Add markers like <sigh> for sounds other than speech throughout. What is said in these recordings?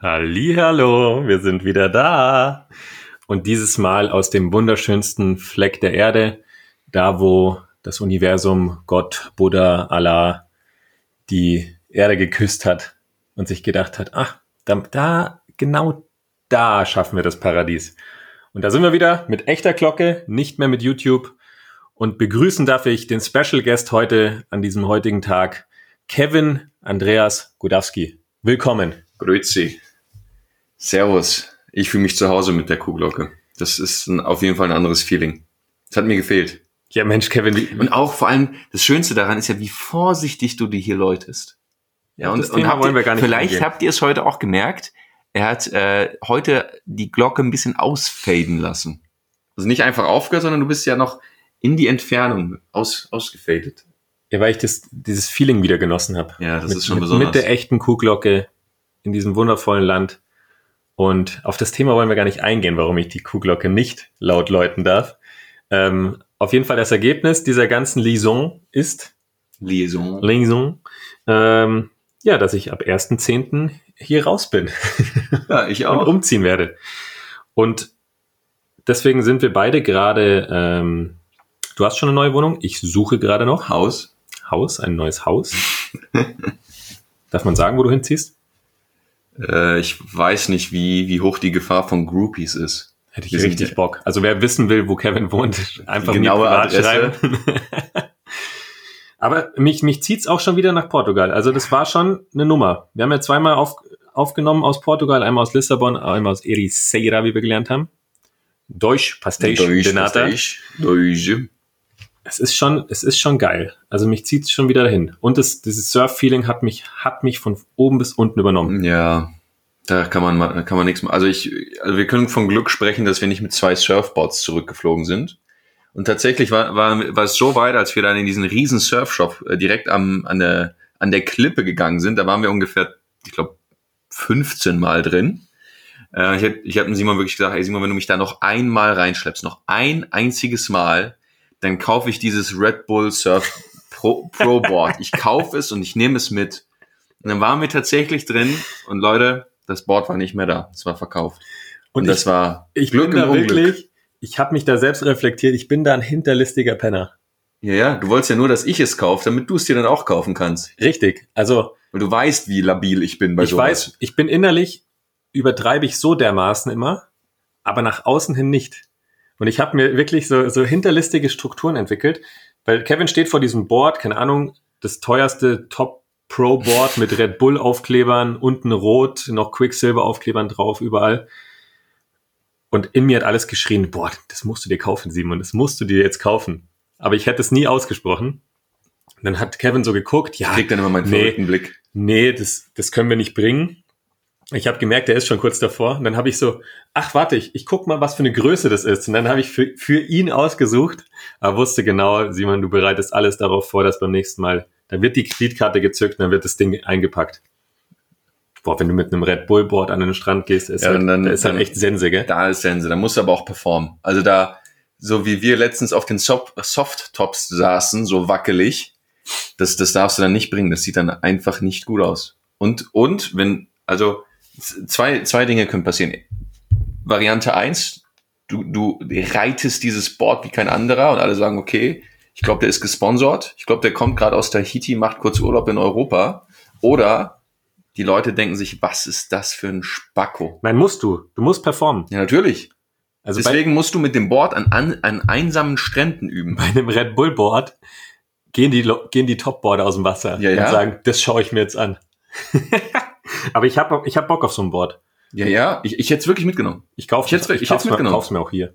Hallo, wir sind wieder da. Und dieses Mal aus dem wunderschönsten Fleck der Erde, da wo das Universum, Gott, Buddha, Allah die Erde geküsst hat und sich gedacht hat, ach, da, da genau da schaffen wir das Paradies. Und da sind wir wieder mit echter Glocke, nicht mehr mit YouTube. Und begrüßen darf ich den Special Guest heute an diesem heutigen Tag, Kevin Andreas Gudowski. Willkommen. Grüezi. Servus. Ich fühle mich zu Hause mit der Kuhglocke. Das ist ein, auf jeden Fall ein anderes Feeling. Das hat mir gefehlt. Ja, Mensch, Kevin. Wie, und auch vor allem, das Schönste daran ist ja, wie vorsichtig du die hier läutest. Ja, und, und wollen wir gar nicht Vielleicht angehen. habt ihr es heute auch gemerkt. Er hat äh, heute die Glocke ein bisschen ausfaden lassen. Also nicht einfach aufgehört, sondern du bist ja noch in die Entfernung aus, ausgefadet. Ja, weil ich das, dieses Feeling wieder genossen habe. Ja, das mit, ist schon mit, besonders. Mit der echten Kuhglocke in diesem wundervollen Land. Und auf das Thema wollen wir gar nicht eingehen, warum ich die Kuhglocke nicht laut läuten darf. Ähm, auf jeden Fall das Ergebnis dieser ganzen Liaison ist Liaison. Liaison, ähm, ja, dass ich ab 1.10. hier raus bin <laughs> Ja, ich und auch. umziehen werde. Und deswegen sind wir beide gerade, ähm, du hast schon eine neue Wohnung, ich suche gerade noch Haus. Haus, ein neues Haus. <laughs> Darf man sagen, wo du hinziehst? Äh, ich weiß nicht, wie, wie hoch die Gefahr von Groupies ist. Hätte ich sind richtig Bock. Also wer wissen will, wo Kevin wohnt, einfach Die genaue Adresse. schreiben. <laughs> Aber mich, mich zieht's auch schon wieder nach Portugal. Also das war schon eine Nummer. Wir haben ja zweimal auf, aufgenommen aus Portugal, einmal aus Lissabon, einmal aus Ericeira, wie wir gelernt haben. Deutsch, Pastéis, Denata. Deutsch, Deutsch. Es ist schon, es ist schon geil. Also mich zieht's schon wieder dahin. Und das, dieses Surf-Feeling hat mich, hat mich von oben bis unten übernommen. Ja, da kann man, mal- kann man nichts machen. Also ich, also wir können von Glück sprechen, dass wir nicht mit zwei Surfboards zurückgeflogen sind. Und tatsächlich war, war, war es so weit, als wir dann in diesen riesen Surfshop äh, direkt am, an der, an der Klippe gegangen sind. Da waren wir ungefähr, ich glaube, 15 Mal drin. Äh, ich hab- ich habe Simon wirklich gesagt, ey Simon, wenn du mich da noch einmal reinschleppst, noch ein einziges Mal, dann kaufe ich dieses Red Bull Surf Pro, Pro Board. Ich kaufe es und ich nehme es mit. Und dann waren wir tatsächlich drin und Leute, das Board war nicht mehr da. Es war verkauft. Und, das war ich Glück bin da Unglück. wirklich, ich habe mich da selbst reflektiert, ich bin da ein hinterlistiger Penner. Ja, ja, du wolltest ja nur, dass ich es kaufe, damit du es dir dann auch kaufen kannst. Richtig. Also Weil du weißt, wie labil ich bin bei ich sowas. weiß, ich bin innerlich, übertreibe ich so dermaßen immer, aber nach außen hin nicht. Und ich habe mir wirklich so, so hinterlistige Strukturen entwickelt, weil Kevin steht vor diesem Board, keine Ahnung, das teuerste Top Pro Board mit Red Bull Aufklebern, unten rot, noch Quicksilver Aufklebern drauf, überall. Und in mir hat alles geschrien, boah, das musst du dir kaufen, Simon, das musst du dir jetzt kaufen. Aber ich hätte es nie ausgesprochen. Und dann hat Kevin so geguckt, ja, Ich krieg dann immer meinen Nee. Blick. nee, das, das können wir nicht bringen. Ich habe gemerkt, der ist schon kurz davor. Und dann habe ich so, ach warte, ich, ich guck mal, was für eine Größe das ist. Und dann habe ich für, für ihn ausgesucht, aber wusste genau, Simon, du bereitest alles darauf vor, dass beim nächsten Mal, da wird die Kreditkarte gezückt und dann wird das Ding eingepackt. Boah, wenn du mit einem Red Bull Board an den Strand gehst, ist Ja, halt, dann- da ist halt dann- echt Sense, gell? Da ist Sense, da musst du aber auch performen. Also da, so wie wir letztens auf den Soft- Soft-Tops saßen, so wackelig, das, das darfst du dann nicht bringen. Das sieht dann einfach nicht gut aus. Und, und, wenn, also, zwei, zwei Dinge können passieren. Variante eins, du, du reitest dieses Board wie kein anderer und alle sagen, okay, ich glaube, der ist gesponsert. Ich glaube, der kommt gerade aus Tahiti, macht kurz Urlaub in Europa. Oder die Leute denken sich, was ist das für ein Spacko? Nein, musst du. Du musst performen. Ja, natürlich. Also Deswegen musst du mit dem Board an, an, an einsamen Stränden üben. bei einem Red Bull Board gehen die, gehen die Topboarder aus dem Wasser Ja, und ja. sagen, das schaue ich mir jetzt an. <laughs> <laughs> aber ich habe ich hab Bock auf so ein Board. Ja, ja, ich, ich hätte es wirklich mitgenommen. Ich kaufe Ich hätt's- ich mir, mitgenommen. kauf's mir auch hier.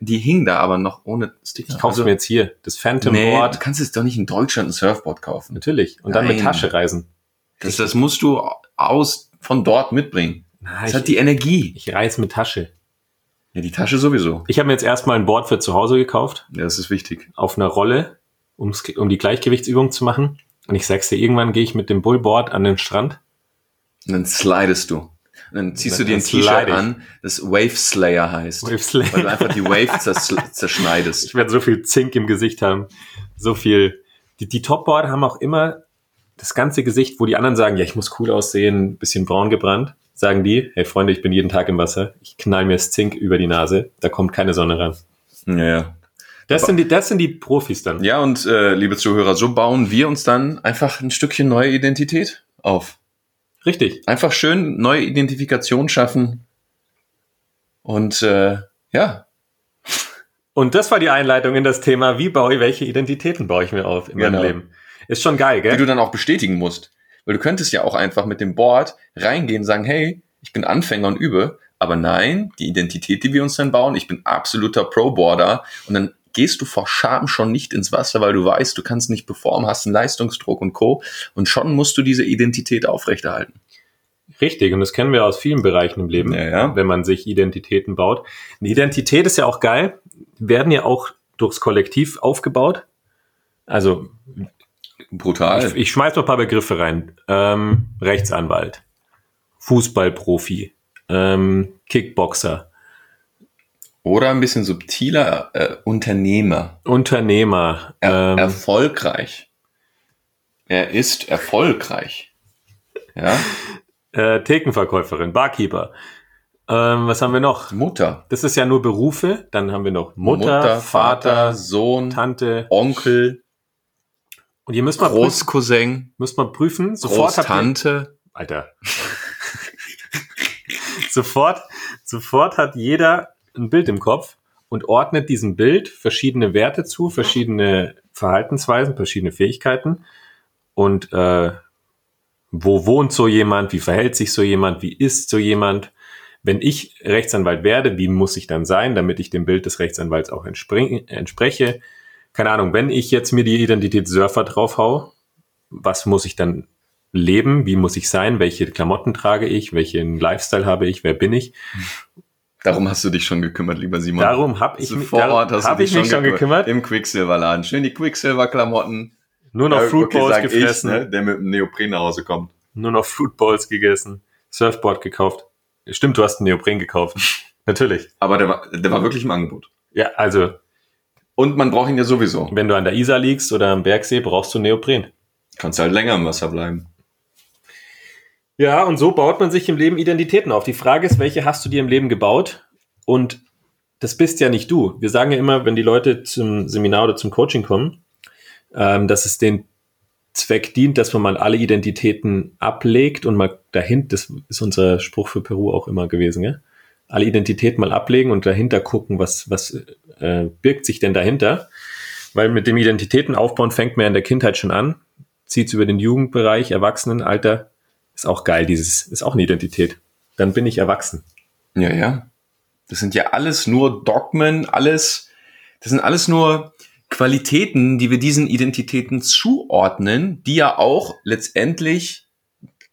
Die hing da aber noch ohne Sticker. Ich kaufe Also, mir jetzt hier. Das Phantom nee, Board. du kannst jetzt doch nicht in Deutschland ein Surfboard kaufen. Natürlich. Und dann mit Nein. Tasche reisen. Das, das musst du aus von dort mitbringen. Na, Das ich, hat die Energie. ich reise mit Tasche. Ja, die Tasche sowieso. Ich habe mir jetzt erstmal ein Board für zu Hause gekauft, Ja, das ist wichtig. auf einer Rolle, um die Gleichgewichtsübung zu machen. Und ich sag's dir, irgendwann gehe ich mit dem Bullboard an den Strand. Und dann slidest du. Und dann ziehst Dann- du dir ein T-Shirt an, das Wave Slayer heißt. Wave Slayer. Weil du einfach die Wave zers <laughs> zerschneidest. Ich werde so viel Zink im Gesicht haben. So viel. Die, die Topboarder haben auch immer das ganze Gesicht, wo die anderen sagen, ja, ich muss cool aussehen, bisschen braun gebrannt. sagen die, hey Freunde, ich bin jeden Tag im Wasser, ich knall mir das Zink über die Nase, da kommt keine Sonne ran. Ja, ja. Das, sind die, das sind die Profis dann. Ja, und äh, liebe Zuhörer, so bauen wir uns dann einfach ein Stückchen neue Identität auf. Richtig. Einfach schön neue Identifikation schaffen. Und äh, ja, Und das war die Einleitung in das Thema, wie baue ich, welche Identitäten baue ich mir auf in meinem Genau. Leben. Ist schon geil, die gell? du dann auch bestätigen musst. Weil du könntest ja auch einfach mit dem Board reingehen und sagen, hey, ich bin Anfänger und übe. Aber nein, die Identität, die wir uns dann bauen, ich bin absoluter Pro-Boarder. Und dann gehst du vor Scham schon nicht ins Wasser, weil du weißt, du kannst nicht performen, hast einen Leistungsdruck und Co. Und schon musst du diese Identität aufrechterhalten. Richtig, und das kennen wir aus vielen Bereichen im Leben, Ja, ja. wenn man sich Identitäten baut. Eine Identität ist ja auch geil, werden ja auch durchs Kollektiv aufgebaut. Also Brutal. ich, ich schmeiß noch ein paar Begriffe rein. Ähm, Rechtsanwalt, Fußballprofi, ähm, Kickboxer, Oder ein bisschen subtiler äh, Unternehmer. Unternehmer, Er, ähm, erfolgreich. Er ist erfolgreich. Ja, <laughs> äh, Thekenverkäuferin, Barkeeper. Ähm, was haben wir noch? Mutter. Das ist ja nur Berufe. Dann haben wir noch Mutter, Vater, Sohn, Tante. Onkel, Und müsst mal prüfen, Großcousin, müsst mal prüfen. Sofort ihr, Großtante. Alter. <laughs> sofort, sofort hat jeder ein Bild im Kopf und ordnet diesem Bild verschiedene Werte zu, verschiedene Verhaltensweisen, verschiedene Fähigkeiten. Und äh, wo wohnt so jemand, wie verhält sich so jemand, wie ist so jemand. Wenn ich Rechtsanwalt werde, wie muss ich dann sein, damit ich dem Bild des Rechtsanwalts auch entspreche? Keine Ahnung, wenn ich jetzt mir die Identität Surfer draufhau, was muss ich dann leben? Wie muss ich sein? Welche Klamotten trage ich? Welchen Lifestyle habe ich? Wer bin ich? Darum hast du dich schon gekümmert, lieber Simon. Darum habe ich, mich- Sofort darum hast du hab dich ich mich schon gekümmert. Im Quicksilver-Laden. Schön die Quicksilver-Klamotten. Nur noch Ja, Fruit okay, Bowls sag ich, gefressen, ne, der mit dem Neopren nach Hause kommt. nur noch Fruit Bowls gegessen, Surfboard gekauft. Stimmt, du hast einen Neopren gekauft. <laughs> Natürlich. Aber der war, der war wirklich im Angebot. Ja, also, Und man braucht ihn ja sowieso. wenn du an der Isar liegst oder am Bergsee, brauchst du Neopren. Kannst halt länger im Wasser bleiben. Ja, und so baut man sich im Leben Identitäten auf. Die Frage ist, welche hast du dir im Leben gebaut? Und das bist ja nicht du. Wir sagen ja immer, wenn die Leute zum Seminar oder zum Coaching kommen, ähm, dass es den Zweck dient, dass man mal alle Identitäten ablegt und mal dahinter, das ist unser Spruch für Peru auch immer gewesen, ja? alle Identitäten mal ablegen und dahinter gucken, was, was äh, birgt sich denn dahinter. Weil mit dem Identitäten aufbauen fängt man ja in der Kindheit schon an, zieht's über den Jugendbereich, Erwachsenenalter, ist auch geil, dieses, ist auch eine Identität. Dann bin ich erwachsen. Ja, ja. Das sind ja alles nur Dogmen, alles, das sind alles nur Qualitäten, die wir diesen Identitäten zuordnen, die ja auch letztendlich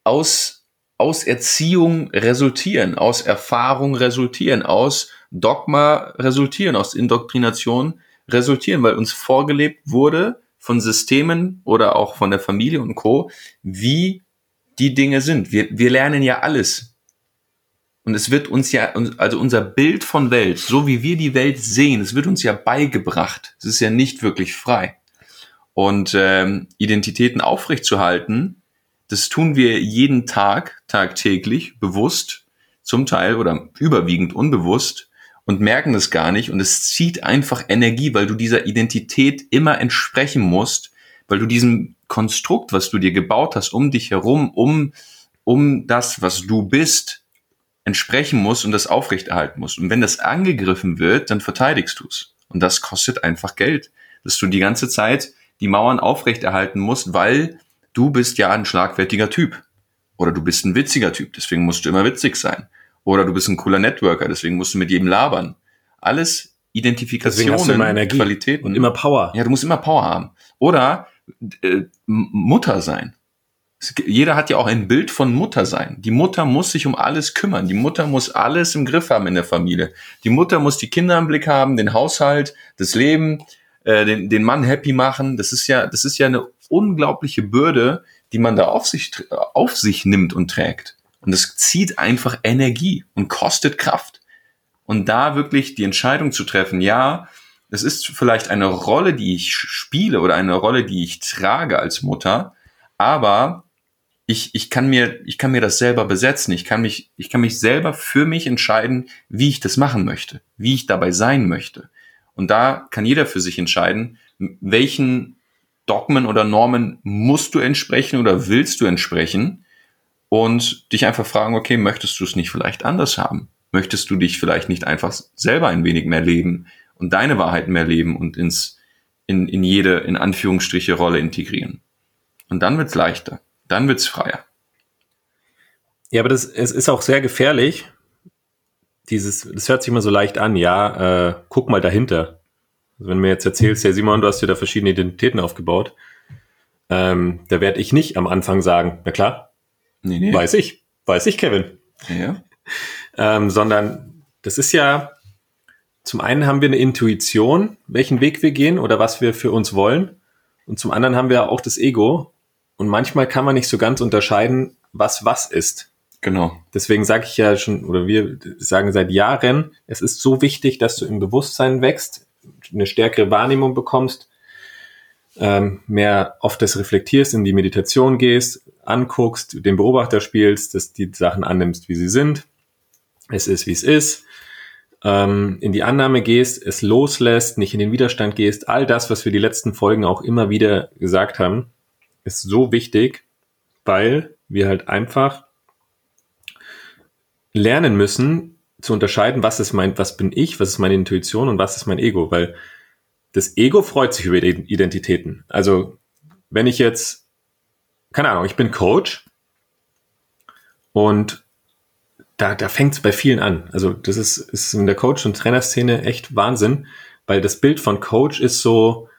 aus, aus Erziehung resultieren, aus Erfahrung resultieren, aus Dogma resultieren, aus Indoktrination resultieren, weil uns vorgelebt wurde von Systemen oder auch von der Familie und Co., wie die Dinge sind. Wir, wir lernen ja alles. Und es wird uns ja, also unser Bild von Welt, so wie wir die Welt sehen, es wird uns ja beigebracht. Es ist ja nicht wirklich frei. Und ähm, Identitäten aufrechtzuerhalten, das tun wir jeden Tag, tagtäglich, bewusst, zum Teil oder überwiegend unbewusst und merken es gar nicht. Und es zieht einfach Energie, weil du dieser Identität immer entsprechen musst, weil du diesem Konstrukt, was du dir gebaut hast, um dich herum, um, um das, was du bist, entsprechen musst und das aufrechterhalten musst. Und wenn das angegriffen wird, dann verteidigst du es. Und das kostet einfach Geld, dass du die ganze Zeit die Mauern aufrechterhalten musst, weil du bist ja ein schlagfertiger Typ. Oder du bist ein witziger Typ, deswegen musst du immer witzig sein. Oder du bist ein cooler Networker, deswegen musst du mit jedem labern. Alles Deswegen hast du Identifikationen, immer Energie Qualitäten. und immer Power. Ja, du musst immer Power haben. Oder äh, Mutter sein. Jeder hat ja auch ein Bild von Mutter sein. Die Mutter muss sich um alles kümmern. Die Mutter muss alles im Griff haben in der Familie. Die Mutter muss die Kinder im Blick haben, den Haushalt, das Leben, äh, den, den Mann happy machen. Das ist ja, das ist ja eine unglaubliche Bürde, die man da auf sich, auf sich nimmt und trägt. Und das zieht einfach Energie und kostet Kraft. Und da wirklich die Entscheidung zu treffen, ja, es ist vielleicht eine Rolle, die ich spiele oder eine Rolle, die ich trage als Mutter, aber ich, ich kann mir, ich kann mir das selber besetzen. Ich kann mich, ich kann mich selber für mich entscheiden, wie ich das machen möchte, wie ich dabei sein möchte. Und da kann jeder für sich entscheiden, welchen Dogmen oder Normen musst du entsprechen oder willst du entsprechen und dich einfach fragen, okay, möchtest du es nicht vielleicht anders haben? Möchtest du dich vielleicht nicht einfach selber ein wenig mehr leben und deine Wahrheit mehr leben und ins, in, in jede, in Anführungsstriche, Rolle integrieren? Und dann wird's leichter dann wird's freier. Ja, aber das, es ist auch sehr gefährlich. Dieses, das hört sich immer so leicht an, ja, äh, guck mal dahinter. Also wenn du mir jetzt erzählst, ja Simon, du hast dir da verschiedene Identitäten aufgebaut, ähm, da werde ich nicht am Anfang sagen, na klar, nee, nee. weiß ich, weiß ich, Kevin. Ja. ähm, sondern das ist ja, zum einen haben wir eine Intuition, welchen Weg wir gehen oder was wir für uns wollen. Und zum anderen haben wir auch das Ego, und manchmal kann man nicht so ganz unterscheiden, was was ist. Genau. Deswegen sage ich ja schon, oder wir sagen seit Jahren, es ist so wichtig, dass du im Bewusstsein wächst, eine stärkere Wahrnehmung bekommst, ähm, mehr oft das reflektierst, in die Meditation gehst, anguckst, den Beobachter spielst, dass die Sachen annimmst, wie sie sind. Es ist, wie es ist. Ähm, in die Annahme gehst, es loslässt, nicht in den Widerstand gehst. All das, was wir die letzten Folgen auch immer wieder gesagt haben ist so wichtig, weil wir halt einfach lernen müssen zu unterscheiden, was ist mein, was bin ich, was ist meine Intuition und was ist mein Ego, weil das Ego freut sich über Identitäten. Also wenn ich jetzt, keine Ahnung, ich bin Coach und da, da fängt es bei vielen an. Also das ist, ist in der Coach- und Trainerszene echt Wahnsinn, weil das Bild von Coach ist so,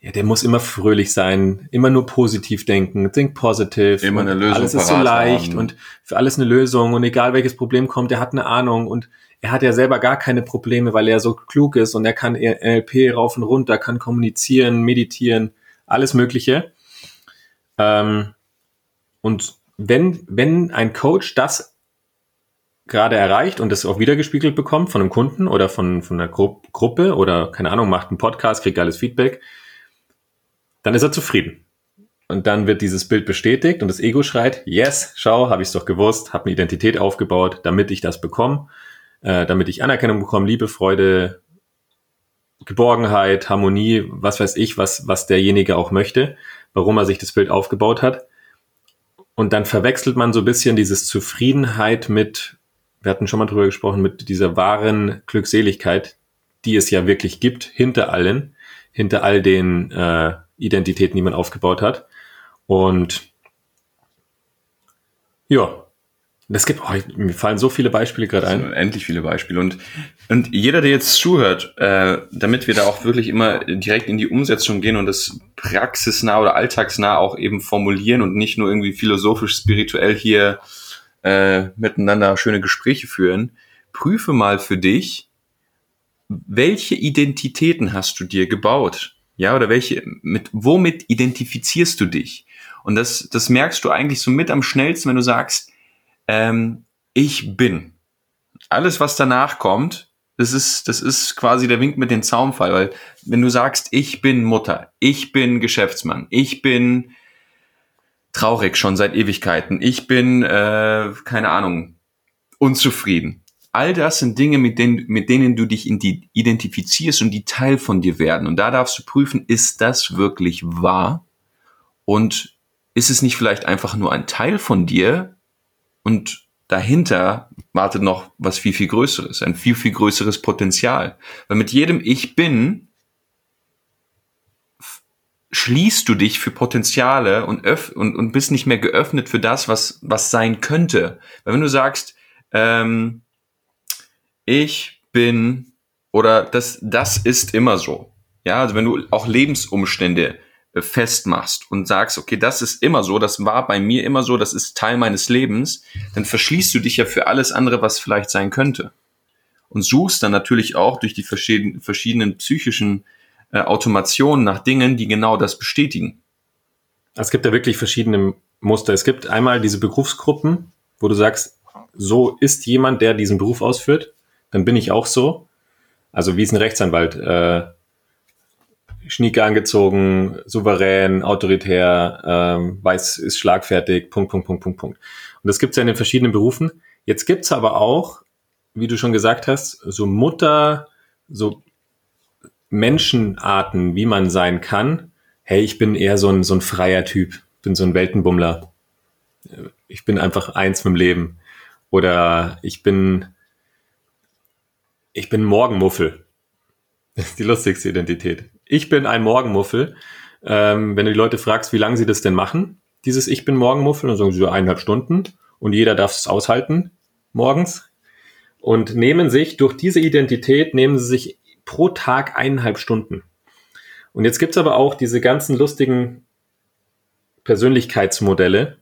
ja, der muss immer fröhlich sein, immer nur positiv denken, think positive. Immer eine Lösung. Alles ist so leicht haben. und für alles eine Lösung und egal welches Problem kommt, er hat eine Ahnung und er hat ja selber gar keine Probleme, weil er so klug ist und er kann NLP rauf und runter, kann kommunizieren, meditieren, alles Mögliche. Ähm, und wenn, wenn ein Coach das gerade erreicht und das auch wiedergespiegelt bekommt von einem Kunden oder von, von einer Gru Gruppe oder keine Ahnung, macht einen Podcast, kriegt alles Feedback, dann ist er zufrieden. Und dann wird dieses Bild bestätigt und das Ego schreit, yes, schau, habe ich es doch gewusst, habe eine Identität aufgebaut, damit ich das bekomme, äh, damit ich Anerkennung bekomme, Liebe, Freude, Geborgenheit, Harmonie, was weiß ich, was, was derjenige auch möchte, warum er sich das Bild aufgebaut hat. Und dann verwechselt man so ein bisschen dieses Zufriedenheit mit, wir hatten schon mal drüber gesprochen, mit dieser wahren Glückseligkeit, die es ja wirklich gibt, hinter allen, hinter all den äh, Identitäten, die man aufgebaut hat. Und ja, das gibt, oh, mir fallen so viele Beispiele gerade ein. Endlich viele Beispiele. Und, und jeder, der jetzt zuhört, äh, damit wir da auch wirklich immer direkt in die Umsetzung gehen und das praxisnah oder alltagsnah auch eben formulieren und nicht nur irgendwie philosophisch, spirituell hier äh, miteinander schöne Gespräche führen, prüfe mal für dich, welche Identitäten hast du dir gebaut? Ja, oder welche, mit, womit identifizierst du dich? Und das, das merkst du eigentlich so mit am schnellsten, wenn du sagst, ähm, ich bin. Alles, was danach kommt, das ist, das ist quasi der Wink mit dem Zaumfall, weil wenn du sagst, ich bin Mutter, ich bin Geschäftsmann, ich bin traurig schon seit Ewigkeiten, ich bin, äh, keine Ahnung, unzufrieden, all das sind Dinge, mit denen, mit denen du dich identifizierst und die Teil von dir werden. Und da darfst du prüfen, ist das wirklich wahr? Und ist es nicht vielleicht einfach nur ein Teil von dir und dahinter wartet noch was viel, viel Größeres, ein viel, viel größeres Potenzial. Weil mit jedem Ich bin schließt du dich für Potenziale und, öff und, und bist nicht mehr geöffnet für das, was, was sein könnte. Weil wenn du sagst, ähm, ich bin oder das, das ist immer so. Ja, also wenn du auch Lebensumstände äh, festmachst und sagst, okay, das ist immer so, das war bei mir immer so, das ist Teil meines Lebens, dann verschließt du dich ja für alles andere, was vielleicht sein könnte. Und suchst dann natürlich auch durch die verschiedenen, verschiedenen psychischen äh, Automationen nach Dingen, die genau das bestätigen. Es gibt ja wirklich verschiedene Muster. Es gibt einmal diese Berufsgruppen, wo du sagst, so ist jemand, der diesen Beruf ausführt dann bin ich auch so. Also wie es ein Rechtsanwalt äh, Schnieke angezogen, souverän, autoritär, ähm, weiß, ist schlagfertig, Punkt, Punkt, Punkt, Punkt, Punkt. Und das gibt's ja in den verschiedenen Berufen. Jetzt gibt's aber auch, wie du schon gesagt hast, so Mutter, so Menschenarten, wie man sein kann. Hey, ich bin eher so ein, so ein freier Typ, bin so ein Weltenbummler. Ich bin einfach eins mit dem Leben. Oder ich bin, ich bin Morgenmuffel. <laughs> Das ist die lustigste Identität. Ich bin ein Morgenmuffel. Ähm, wenn du die Leute fragst, wie lange sie das denn machen, dieses Ich bin Morgenmuffel, dann sagen sie so eineinhalb Stunden und jeder darf es aushalten morgens und nehmen sich durch diese Identität, nehmen sie sich pro Tag eineinhalb Stunden. Und jetzt gibt's aber auch diese ganzen lustigen Persönlichkeitsmodelle.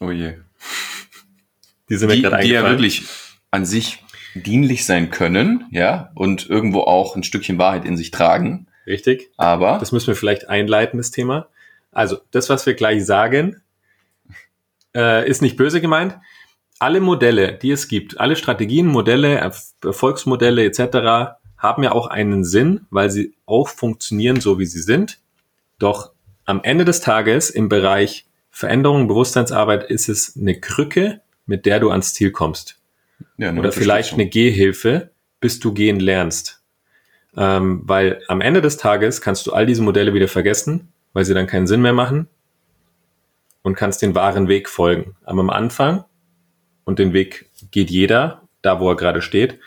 Oh je. Die sind mir Die, gerade die ja eingefallen. wirklich an sich dienlich sein können, ja, und irgendwo auch ein Stückchen Wahrheit in sich tragen. Richtig. Aber Das müssen wir vielleicht einleiten, das Thema. Also, das, was wir gleich sagen, äh, ist nicht böse gemeint. Alle Modelle, die es gibt, alle Strategien, Modelle, Erf- Erfolgsmodelle etc., haben ja auch einen Sinn, weil sie auch funktionieren, so wie sie sind. Doch am Ende des Tages im Bereich Veränderung, Bewusstseinsarbeit ist es eine Krücke, mit der du ans Ziel kommst. ja, Oder vielleicht eine. Gehhilfe, bis du gehen lernst. Ähm, weil am Ende des Tages kannst du all diese Modelle wieder vergessen, weil sie dann keinen Sinn mehr machen und kannst den wahren Weg folgen. Aber am Anfang, und den Weg geht jeder, da wo er gerade steht,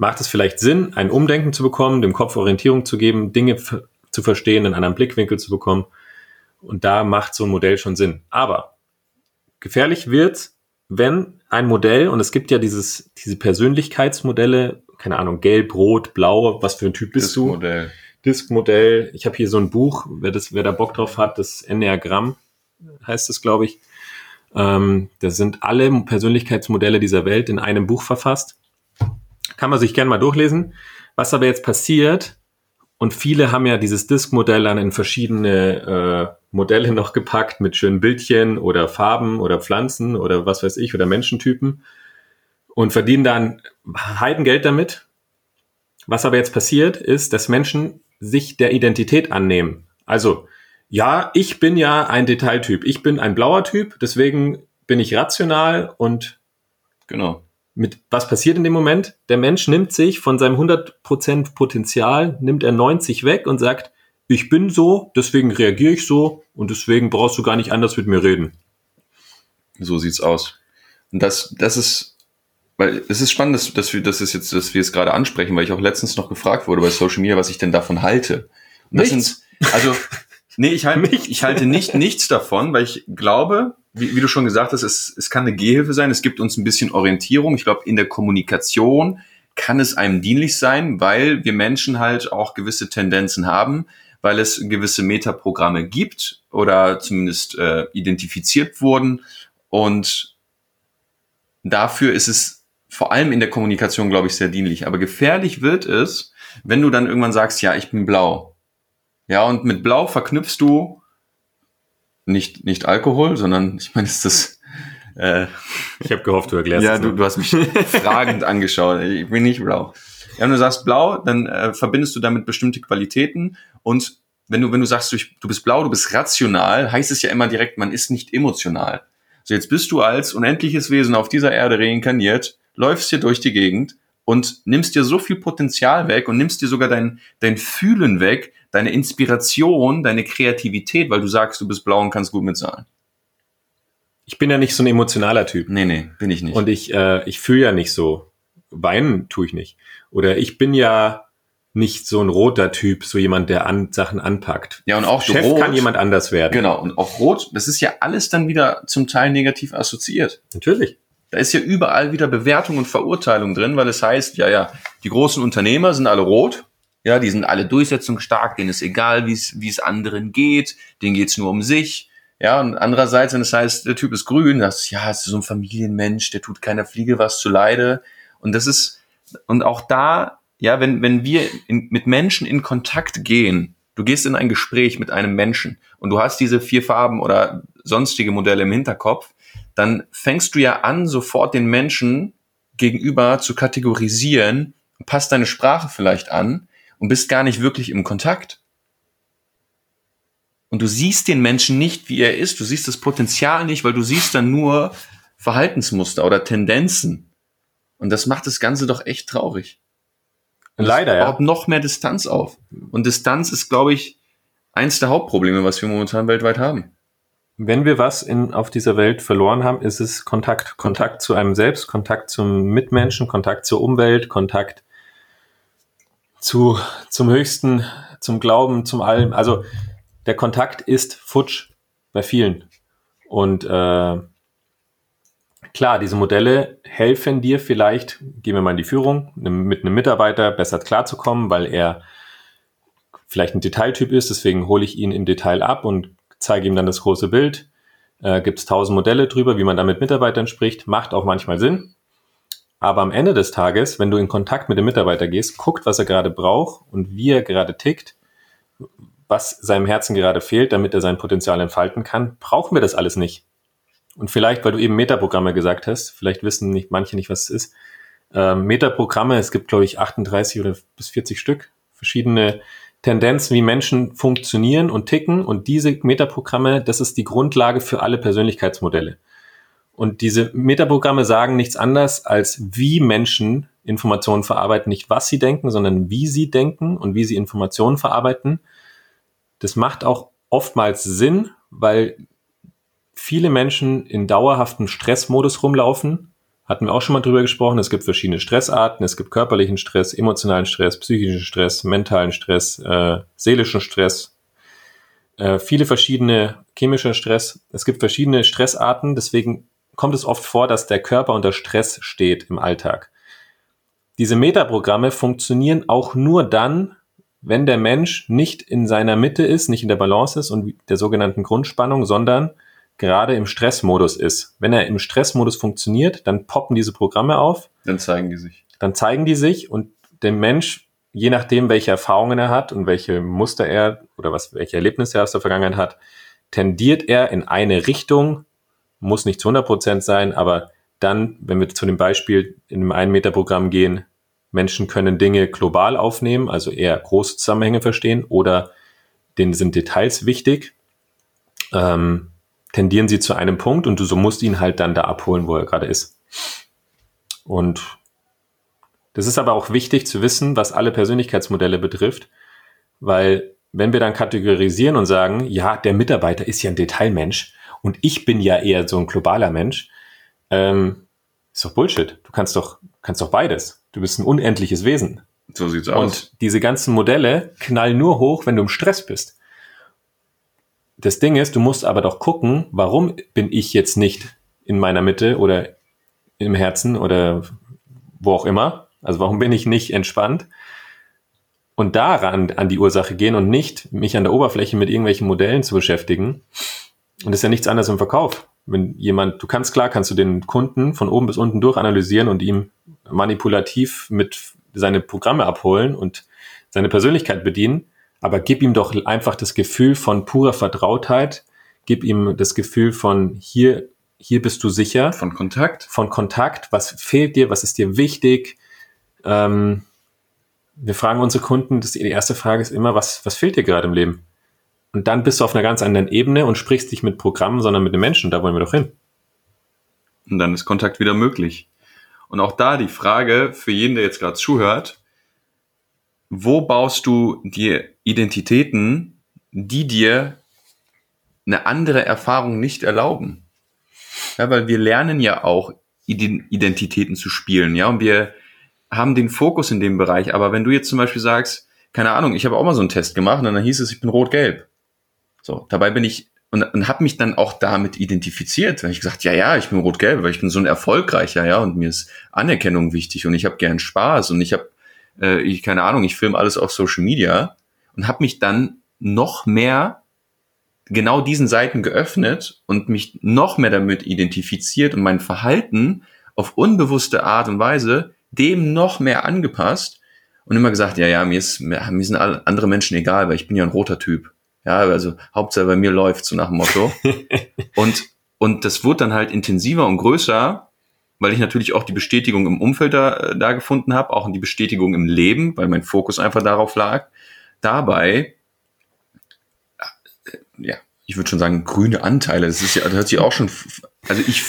macht es vielleicht Sinn, ein Umdenken zu bekommen, dem Kopf Orientierung zu geben, Dinge zu verstehen, einen anderen Blickwinkel zu bekommen. Und da macht so ein Modell schon Sinn. Aber gefährlich wird, wenn ein Modell, und es gibt ja dieses, diese Persönlichkeitsmodelle, keine Ahnung, gelb, rot, blau, was für ein Typ bist Das du? Modell. Disk-Modell. Ich habe hier so ein Buch, wer, das, wer da Bock drauf hat, das Enneagramm heißt es, glaube ich. Ähm, da sind alle Persönlichkeitsmodelle dieser Welt in einem Buch verfasst. Kann man sich gerne mal durchlesen. Was aber jetzt passiert, und viele haben ja dieses Disk-Modell dann in verschiedene äh, Modelle <laughs> noch gepackt mit schönen Bildchen oder Farben oder Pflanzen oder was weiß ich oder Menschentypen und verdienen dann Heidengeld damit. Was aber jetzt passiert, ist, dass Menschen sich der Identität annehmen. Also, ja, ich bin ja ein Detailtyp. Ich bin ein blauer Typ, deswegen bin ich rational und Genau. Mit was passiert in dem Moment? Der Mensch nimmt sich von seinem 100% Potenzial, nimmt er 90 weg und sagt, ich bin so, deswegen reagiere ich so und deswegen brauchst du gar nicht anders mit mir reden. So sieht's aus. Und das, das ist, weil es ist spannend, dass, dass wir, das ist jetzt, dass wir es gerade ansprechen, weil ich auch letztens noch gefragt wurde bei Social Media, was ich denn davon halte. Und das Nichts. sind, also, <laughs> nee, ich halte, Nichts. ich halte nicht nichts davon, weil ich glaube, wie, wie du schon gesagt hast, es, es kann eine Gehhilfe sein, es gibt uns ein bisschen Orientierung. Ich glaube, in der Kommunikation kann es einem dienlich sein, weil wir Menschen halt auch gewisse Tendenzen haben, weil es gewisse Metaprogramme gibt oder zumindest äh, identifiziert wurden. Und dafür ist es vor allem in der Kommunikation, glaube ich, sehr dienlich. Aber gefährlich wird es, wenn du dann irgendwann sagst, ja, ich bin blau. Ja, und mit blau verknüpfst du nicht, nicht Alkohol, sondern ich meine, ist das, äh, Ich habe gehofft, du erklärst ja, es du, du hast mich fragend angeschaut. Ich bin nicht blau. Ja, wenn du sagst blau, dann äh, verbindest du damit bestimmte Qualitäten. Und wenn du, wenn du sagst, du, du bist blau, du bist rational, heißt es ja immer direkt, man ist nicht emotional. So, jetzt bist du als unendliches Wesen auf dieser Erde reinkarniert, läufst hier durch die Gegend und nimmst dir so viel Potenzial weg und nimmst dir sogar dein, dein Fühlen weg, deine Inspiration, deine Kreativität, weil du sagst, du bist blau und kannst gut mitzahlen. Ich bin ja nicht so ein emotionaler Typ. Nee, nee, bin ich nicht. Und ich, äh, ich fühle ja nicht so. Weinen tue ich nicht. Oder ich bin ja nicht so ein roter Typ, so jemand, der an, Sachen anpackt. ja, und auch Chef rot, kann jemand anders werden. Genau, und auch rot, das ist ja alles dann wieder zum Teil negativ assoziiert. Natürlich. Da ist ja überall wieder Bewertung und Verurteilung drin, weil es heißt, ja, ja, die großen Unternehmer sind alle rot, ja, die sind alle durchsetzungsstark, denen ist egal, wie es anderen geht, denen geht's nur um sich. Ja, und andererseits, wenn es heißt, der Typ ist grün, das ist, ja, ist so ein Familienmensch, der tut keiner Fliege was zu Leide. Und das ist, und auch da, ja, wenn, wenn wir in, mit Menschen in Kontakt gehen, du gehst in ein Gespräch mit einem Menschen und du hast diese vier Farben oder sonstige Modelle im Hinterkopf, dann fängst du ja an, sofort den Menschen gegenüber zu kategorisieren, passt deine Sprache vielleicht an und bist gar nicht wirklich im Kontakt. Und du siehst den Menschen nicht, wie er ist. Du siehst das Potenzial nicht, weil du siehst dann nur Verhaltensmuster oder Tendenzen. Und das macht das Ganze doch echt traurig. Und Leider, ja. baut noch mehr Distanz auf. Und Distanz ist, glaube ich, eins der Hauptprobleme, was wir momentan weltweit haben. Wenn wir was in, auf dieser Welt verloren haben, ist es Kontakt. Kontakt zu einem selbst, Kontakt zum Mitmenschen, Kontakt zur Umwelt, Kontakt zu, zum Höchsten, zum Glauben, zum Allem. Also der Kontakt ist futsch bei vielen. Und äh, klar, diese Modelle helfen dir vielleicht, gehen wir mal in die Führung, mit einem Mitarbeiter besser klarzukommen, weil er vielleicht ein Detailtyp ist, deswegen hole ich ihn im Detail ab und zeige ihm dann das große Bild. Äh, Gibt es tausend Modelle drüber, wie man da mit Mitarbeitern spricht, macht auch manchmal Sinn. Aber am Ende des Tages, wenn du in Kontakt mit dem Mitarbeiter gehst, guckt, was er gerade braucht und wie er gerade tickt, was seinem Herzen gerade fehlt, damit er sein Potenzial entfalten kann, brauchen wir das alles nicht. Und vielleicht, weil du eben Metaprogramme gesagt hast, vielleicht wissen nicht manche nicht, was es ist. Ähm, Metaprogramme, es gibt, glaube ich, 38 oder bis 40 Stück, verschiedene Tendenzen, wie Menschen funktionieren und ticken. Und diese Metaprogramme, das ist die Grundlage für alle Persönlichkeitsmodelle. Und diese Metaprogramme sagen nichts anderes, als wie Menschen Informationen verarbeiten, nicht was sie denken, sondern wie sie denken und wie sie Informationen verarbeiten. Das macht auch oftmals Sinn, weil viele Menschen in dauerhaften Stressmodus rumlaufen. Hatten wir auch schon mal drüber gesprochen. Es gibt verschiedene Stressarten. Es gibt körperlichen Stress, emotionalen Stress, psychischen Stress, mentalen Stress, äh, seelischen Stress, äh, viele verschiedene chemische Stress. Es gibt verschiedene Stressarten. Deswegen kommt es oft vor, dass der Körper unter Stress steht im Alltag. Diese Metaprogramme funktionieren auch nur dann, wenn der Mensch nicht in seiner Mitte ist, nicht in der Balance ist und der sogenannten Grundspannung, sondern gerade im Stressmodus ist. Wenn er im Stressmodus funktioniert, dann poppen diese Programme auf. Dann zeigen die sich. Dann zeigen die sich und der Mensch, je nachdem, welche Erfahrungen er hat und welche Muster er oder was, welche Erlebnisse er aus der Vergangenheit hat, tendiert er in eine Richtung, muss nicht zu 100 Prozent sein, aber dann, wenn wir zu dem Beispiel in einem einen Meter Programm gehen, Menschen können Dinge global aufnehmen, also eher große Zusammenhänge verstehen oder denen sind Details wichtig. Ähm, tendieren sie zu einem Punkt und du so musst ihn halt dann da abholen, wo er gerade ist. Und das ist aber auch wichtig zu wissen, was alle Persönlichkeitsmodelle betrifft, weil wenn wir dann kategorisieren und sagen, ja, der Mitarbeiter ist ja ein Detailmensch und ich bin ja eher so ein globaler Mensch, ähm, ist doch Bullshit. Du kannst doch, kannst doch beides. Du bist ein unendliches Wesen. So sieht's aus. Und diese ganzen Modelle knallen nur hoch, wenn du im Stress bist. Das Ding ist, du musst aber doch gucken, warum bin ich jetzt nicht in meiner Mitte oder im Herzen oder wo auch immer. Also warum bin ich nicht entspannt? Und daran an die Ursache gehen und nicht mich an der Oberfläche mit irgendwelchen Modellen zu beschäftigen. Und das ist ja nichts anderes im Verkauf. Wenn jemand, du kannst klar, kannst du den Kunden von oben bis unten durch analysieren und ihm manipulativ mit seine Programme abholen und seine Persönlichkeit bedienen. Aber gib ihm doch einfach das Gefühl von purer Vertrautheit. Gib ihm das Gefühl von hier, hier bist du sicher. Von Kontakt. Von Kontakt. Was fehlt dir? Was ist dir wichtig? Ähm, wir fragen unsere Kunden, das, die erste Frage ist immer, was, was fehlt dir gerade im Leben? Und dann bist du auf einer ganz anderen Ebene und sprichst nicht mit Programmen, sondern mit den Menschen. Da wollen wir doch hin. Und dann ist Kontakt wieder möglich. Und auch da die Frage für jeden, der jetzt gerade zuhört, wo baust du dir Identitäten, die dir eine andere Erfahrung nicht erlauben? Ja, weil wir lernen ja auch Identitäten zu spielen, ja, und wir haben den Fokus in dem Bereich. Aber wenn du jetzt zum Beispiel sagst, keine Ahnung, ich habe auch mal so einen Test gemacht und dann hieß es, ich bin rot-gelb. So, dabei bin ich und, und habe mich dann auch damit identifiziert, weil ich gesagt, ja, ja, ich bin rot-gelb, weil ich bin so ein erfolgreicher, ja, und mir ist Anerkennung wichtig und ich habe gern Spaß und ich habe äh, ich keine Ahnung, ich filme alles auf Social Media und habe mich dann noch mehr genau diesen Seiten geöffnet und mich noch mehr damit identifiziert und mein Verhalten auf unbewusste Art und Weise dem noch mehr angepasst und immer gesagt, ja, ja, mir, ist, mir, sind alle andere Menschen egal, weil ich bin ja ein roter Typ. Ja, also Hauptsache bei mir läuft so nach dem Motto. <laughs> und, und das wurde dann halt intensiver und größer, weil ich natürlich auch die Bestätigung im Umfeld da, da gefunden habe, auch die Bestätigung im Leben, weil mein Fokus einfach darauf lag. Dabei ja, ich würde schon sagen, grüne Anteile. Das ist ja, das hört sich auch schon, also ich,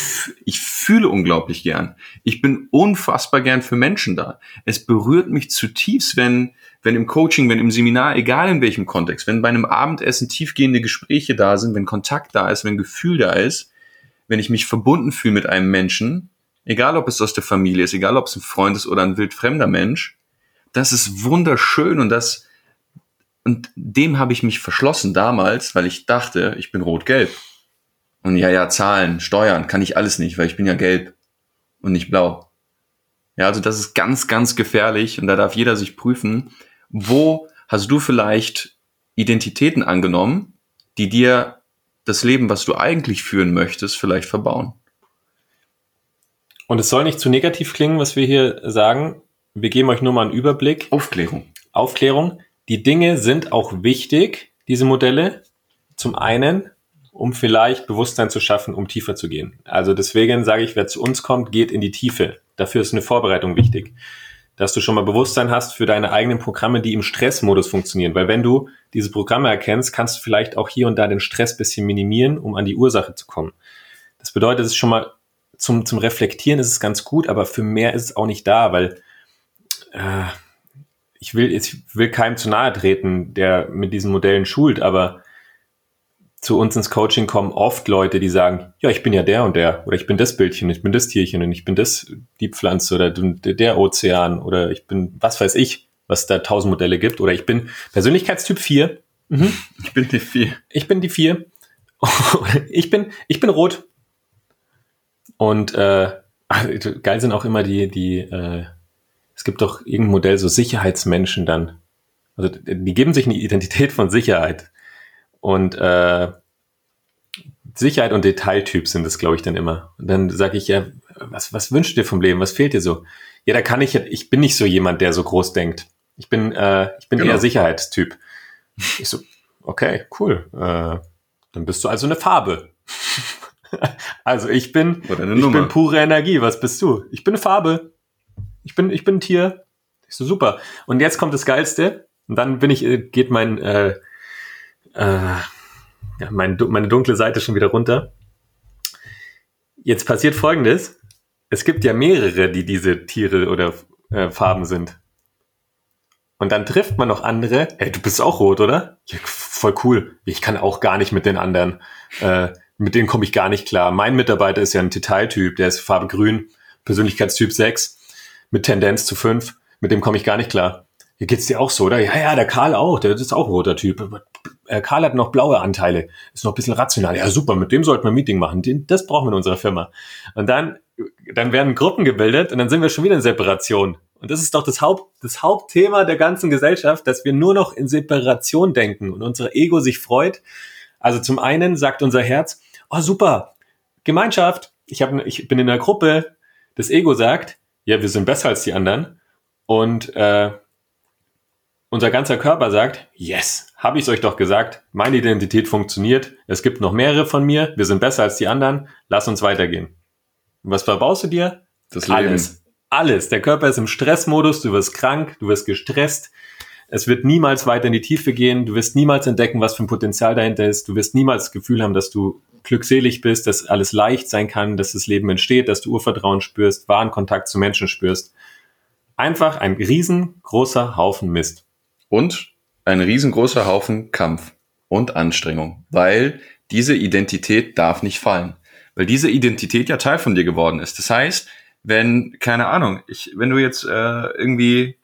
ich fühle unglaublich gern. Ich bin unfassbar gern für Menschen da. Es berührt mich zutiefst, wenn, wenn im Coaching, wenn im Seminar, egal in welchem Kontext, wenn bei einem Abendessen tiefgehende Gespräche da sind, wenn Kontakt da ist, wenn Gefühl da ist, wenn ich mich verbunden fühle mit einem Menschen, egal ob es aus der Familie ist, egal ob es ein Freund ist oder ein wildfremder Mensch, das ist wunderschön und das, und dem habe ich mich verschlossen damals, weil ich dachte, ich bin rot-gelb. Und ja, ja, Zahlen, Steuern, kann ich alles nicht, weil ich bin ja gelb und nicht blau. Ja, also das ist ganz, ganz gefährlich und da darf jeder sich prüfen, wo hast du vielleicht Identitäten angenommen, die dir das Leben, was du eigentlich führen möchtest, vielleicht verbauen. Und es soll nicht zu negativ klingen, was wir hier sagen. Wir geben euch nur mal einen Überblick. Aufklärung. Aufklärung. Die Dinge sind auch wichtig, diese Modelle. Zum einen, um vielleicht Bewusstsein zu schaffen, um tiefer zu gehen. Also deswegen sage ich, wer zu uns kommt, geht in die Tiefe. Dafür ist eine Vorbereitung wichtig. Dass du schon mal Bewusstsein hast für deine eigenen Programme, die im Stressmodus funktionieren. Weil wenn du diese Programme erkennst, kannst du vielleicht auch hier und da den Stress bisschen minimieren, um an die Ursache zu kommen. Das bedeutet, es ist schon mal zum, zum Reflektieren ist es ganz gut, aber für mehr ist es auch nicht da, weil äh, ich will, ich will keinem zu nahe treten, der mit diesen Modellen schult, aber zu uns ins Coaching kommen oft Leute, die sagen, ja, ich bin ja der und der, oder ich bin das Bildchen, ich bin das Tierchen und ich bin das, die Pflanze oder der Ozean oder ich bin, was weiß ich, was da tausend Modelle gibt, oder ich bin Persönlichkeitstyp 4. Mhm. <laughs> Ich bin die 4. Ich bin die 4. <laughs> ich bin, ich bin rot. Und äh, <laughs> geil sind auch immer die, die, äh, es gibt doch irgendein Modell, so Sicherheitsmenschen dann. Also die geben sich eine Identität von Sicherheit. Und äh, Sicherheit und Detailtyp sind es, glaube ich, dann immer. Und dann sage ich ja, was, was wünschst du dir vom Leben? Was fehlt dir so? Ja, da kann ich, ich bin nicht so jemand, der so groß denkt. Ich bin, äh, ich bin genau. eher Sicherheitstyp. Ich so, okay, cool. Äh, dann bist du also eine Farbe. <laughs> also ich bin, ich bin pure Energie. Was bist du? Ich bin eine Farbe. Ich bin, ich bin ein Tier. Ich so, super. Und jetzt kommt das Geilste. Und dann bin ich, äh, geht mein, äh, äh, ja, mein, meine dunkle Seite schon wieder runter. Jetzt passiert Folgendes. Es gibt ja mehrere, die diese Tiere oder äh, Farben sind. Und dann trifft man noch andere. Hey, du bist auch rot, oder? Ja, voll cool. Ich kann auch gar nicht mit den anderen. Äh, mit denen komme ich gar nicht klar. Mein Mitarbeiter ist ja ein Detailtyp, der ist Farbe grün, Persönlichkeitstyp 6, mit Tendenz zu 5. Mit dem komme ich gar nicht klar. Hier geht's dir auch so, oder? Ja, ja, der Karl auch, der ist auch roter Typ. Äh, Karl hat noch blaue Anteile, ist noch ein bisschen rational. Ja, super, mit dem sollten wir ein Meeting machen. das brauchen wir in unserer Firma. Und dann, dann werden Gruppen gebildet und dann sind wir schon wieder in Separation. Und das ist doch das, Haupt, das Hauptthema der ganzen Gesellschaft, dass wir nur noch in Separation denken und unser Ego sich freut. Also zum einen sagt unser Herz, oh super, Gemeinschaft, ich, hab, ich bin in einer Gruppe. Das Ego sagt, ja, wir sind besser als die anderen. Und äh, unser ganzer Körper sagt, yes, habe ich es euch doch gesagt, meine Identität funktioniert, es gibt noch mehrere von mir, wir sind besser als die anderen, lass uns weitergehen. Und was verbaust du dir? Das Alles. Leben. Alles. Der Körper ist im Stressmodus, du wirst krank, du wirst gestresst, es wird niemals weiter in die Tiefe gehen, du wirst niemals entdecken, was für ein Potenzial dahinter ist, du wirst niemals das Gefühl haben, dass du glückselig bist, dass alles leicht sein kann, dass das Leben entsteht, dass du Urvertrauen spürst, wahren Kontakt zu Menschen spürst. Einfach ein riesengroßer Haufen Mist. Und ein riesengroßer Haufen Kampf und Anstrengung, weil diese Identität darf nicht fallen, weil diese Identität ja Teil von dir geworden ist. Das heißt, wenn, keine Ahnung, ich, wenn du jetzt äh, irgendwie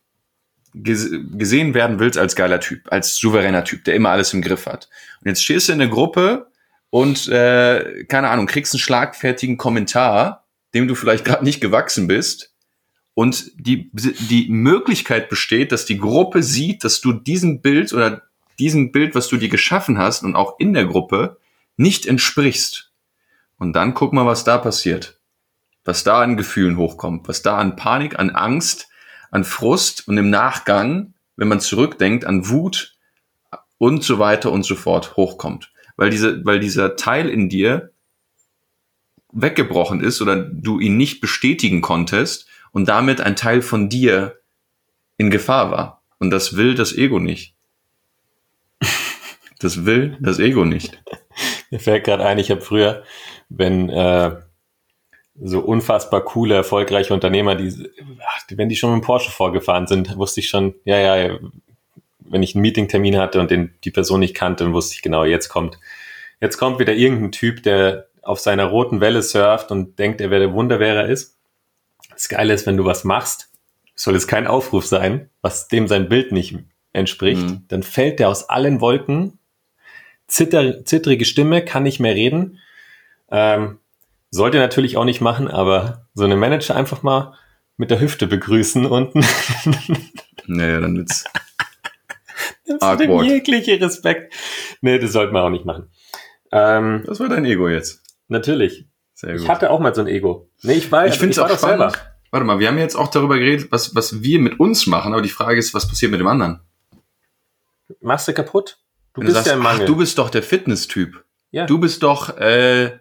gesehen werden willst als geiler Typ, als souveräner Typ, der immer alles im Griff hat. Und jetzt stehst du in der Gruppe und, äh, keine Ahnung, kriegst einen schlagfertigen Kommentar, dem du vielleicht gerade nicht gewachsen bist und die, die Möglichkeit besteht, dass die Gruppe sieht, dass du diesem Bild oder diesem Bild, was du dir geschaffen hast und auch in der Gruppe nicht entsprichst. Und dann guck mal, was da passiert. Was da an Gefühlen hochkommt, was da an Panik, an Angst, an Frust und im Nachgang, wenn man zurückdenkt, an Wut und so weiter und so fort hochkommt. Weil diese, weil dieser Teil in dir weggebrochen ist oder du ihn nicht bestätigen konntest und damit ein Teil von dir in Gefahr war. Und das will das Ego nicht. <laughs> Das will das Ego nicht. Mir fällt gerade ein, ich habe früher, wenn äh, so unfassbar coole, erfolgreiche Unternehmer, die, wenn die schon mit dem Porsche vorgefahren sind, wusste ich schon, ja, ja, wenn ich einen Meetingtermin hatte und den, die Person nicht kannte, dann wusste ich genau, jetzt kommt, jetzt kommt wieder irgendein Typ, der auf seiner roten Welle surft und denkt, er wäre der Wunder, wer er ist. Das Geile ist, wenn du was machst, soll es kein Aufruf sein, was dem sein Bild nicht entspricht, mhm. dann fällt der aus allen Wolken, zitter, zittrige Stimme, kann nicht mehr reden. Ähm, sollte natürlich auch nicht machen, aber so eine Manager einfach mal mit der Hüfte begrüßen unten. <laughs> Naja, dann wird's <laughs> Awkward. jegliche Respekt. Nee, das sollte man auch nicht machen. Ähm, das war dein Ego jetzt. Natürlich. Sehr gut. Ich hatte auch mal so ein Ego. Nee, ich weiß. Ich finde es auch spannend. Selber. Warte mal, wir haben jetzt auch darüber geredet, was, was wir mit uns machen, aber die Frage ist, was passiert mit dem anderen? Machst du kaputt? Du Wenn bist du sagst, ja im Mangel. Ach, du bist doch der Fitness-Typ. Ja. Du bist doch äh,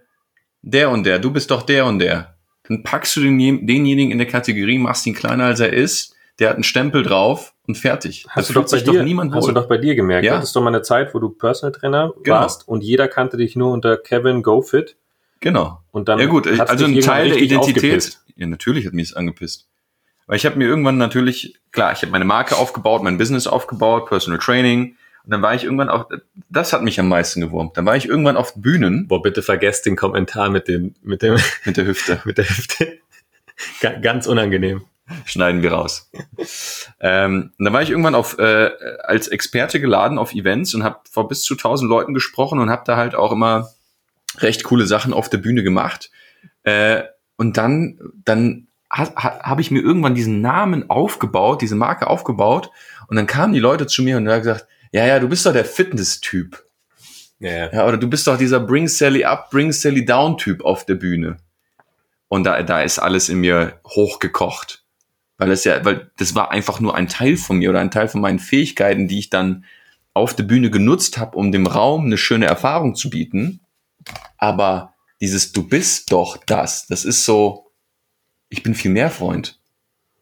der und der. Du bist doch der und der. Dann packst du den, denjenigen in der Kategorie, machst ihn kleiner als er ist, der hat einen Stempel drauf und fertig. Hast das du doch bei dir, doch niemand Hast du doch bei dir gemerkt. Ja. Das ist doch mal eine Zeit, wo du Personal Trainer genau. warst und jeder kannte dich nur unter Kevin GoFit. Genau. Und dann ja gut, also ein Teil der Identität. Aufgepisst. Ja, natürlich hat mich das angepisst. Weil ich habe mir irgendwann natürlich, klar, ich habe meine Marke aufgebaut, mein Business aufgebaut, Personal Training. Und dann war ich irgendwann auch, das hat mich am meisten gewurmt. Dann war ich irgendwann auf Bühnen. Boah, bitte vergesst den Kommentar mit dem, mit dem, <laughs> mit der Hüfte. <laughs> mit der Hüfte. Ganz unangenehm. Schneiden wir raus. ähm, und dann war ich irgendwann auf, äh, als Experte geladen auf Events und habe vor bis zu 1000 Leuten gesprochen und habe da halt auch immer recht coole Sachen auf der Bühne gemacht. Äh, und dann, dann ha, ha, habe ich mir irgendwann diesen Namen aufgebaut, diese Marke aufgebaut. Und dann kamen die Leute zu mir und haben gesagt, ja, ja, du bist doch der Fitness-Typ. Ja, ja. oder du bist doch dieser Bring Sally Up, Bring Sally Down Typ auf der Bühne. Und da, da ist alles in mir hochgekocht. Weil das ja, weil das war einfach nur ein Teil von mir oder ein Teil von meinen Fähigkeiten, die ich dann auf der Bühne genutzt habe, um dem Raum eine schöne Erfahrung zu bieten. Aber dieses Du bist doch das, das ist so, ich bin viel mehr Freund.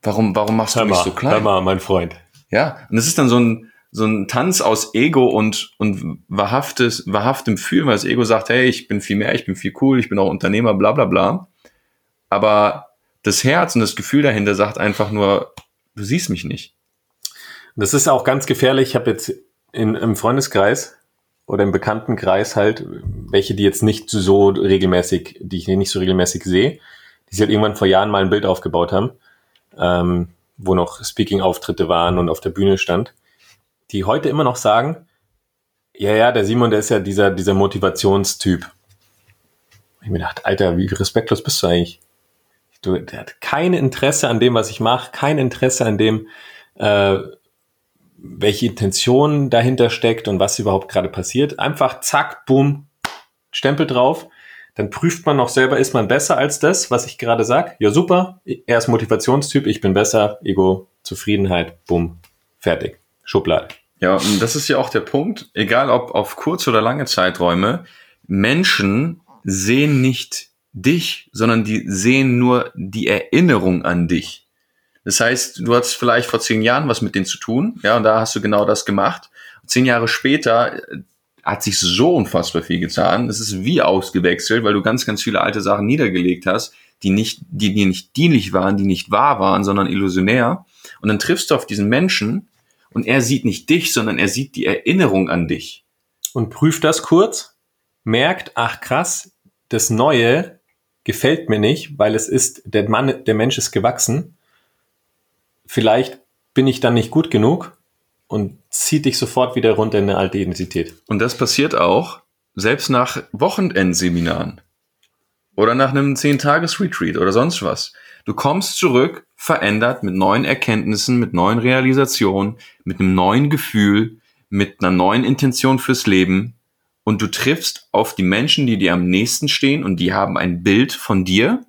Warum, warum machst hör du mich mal, so klein? Hör mal, mein Freund. Ja, und das ist dann so ein, so ein Tanz aus Ego und, und wahrhaftes, wahrhaftem Fühlen, weil das Ego sagt, hey, ich bin viel mehr, ich bin viel cool, ich bin auch Unternehmer, bla, bla, bla. Aber das Herz und das Gefühl dahinter sagt einfach nur, du siehst mich nicht. Das ist auch ganz gefährlich. Ich habe jetzt in, im Freundeskreis oder im Bekanntenkreis halt, welche, die jetzt nicht so regelmäßig, die ich nicht so regelmäßig sehe, die sich halt irgendwann vor Jahren mal ein Bild aufgebaut haben, ähm, wo noch Speaking-Auftritte waren und auf der Bühne stand, die heute immer noch sagen, ja, ja, der Simon, der ist ja dieser, dieser Motivationstyp. Ich mir gedacht, Alter, wie respektlos bist du eigentlich? Du, der hat kein Interesse an dem, was ich mache, kein Interesse an dem, äh, welche Intention dahinter steckt und was überhaupt gerade passiert. Einfach zack, boom, Stempel drauf. Dann prüft man noch selber, ist man besser als das, was ich gerade sag? Ja, super. Er ist Motivationstyp, ich bin besser. Ego, Zufriedenheit, boom, fertig. Schublade. Ja, und das ist ja auch der Punkt. Egal ob auf kurze oder lange Zeiträume, Menschen sehen nicht dich, sondern die sehen nur die Erinnerung an dich. Das heißt, du hattest vielleicht vor zehn Jahren was mit denen zu tun, ja, und da hast du genau das gemacht. Zehn Jahre später äh, hat sich so unfassbar viel getan. Das ist wie ausgewechselt, weil du ganz, ganz viele alte Sachen niedergelegt hast, die nicht, die dir nicht dienlich waren, die nicht wahr waren, sondern illusionär. Und dann triffst du auf diesen Menschen und er sieht nicht dich, sondern er sieht die Erinnerung an dich. Und prüft das kurz, merkt, ach krass, das Neue gefällt mir nicht, weil es ist, der Mann, der Mensch ist gewachsen vielleicht bin ich dann nicht gut genug und zieht dich sofort wieder runter in eine alte Identität. Und das passiert auch selbst nach Wochenendseminaren oder nach einem 10-Tages-Retreat oder sonst was. Du kommst zurück, verändert mit neuen Erkenntnissen, mit neuen Realisationen, mit einem neuen Gefühl, mit einer neuen Intention fürs Leben und du triffst auf die Menschen, die dir am nächsten stehen und die haben ein Bild von dir,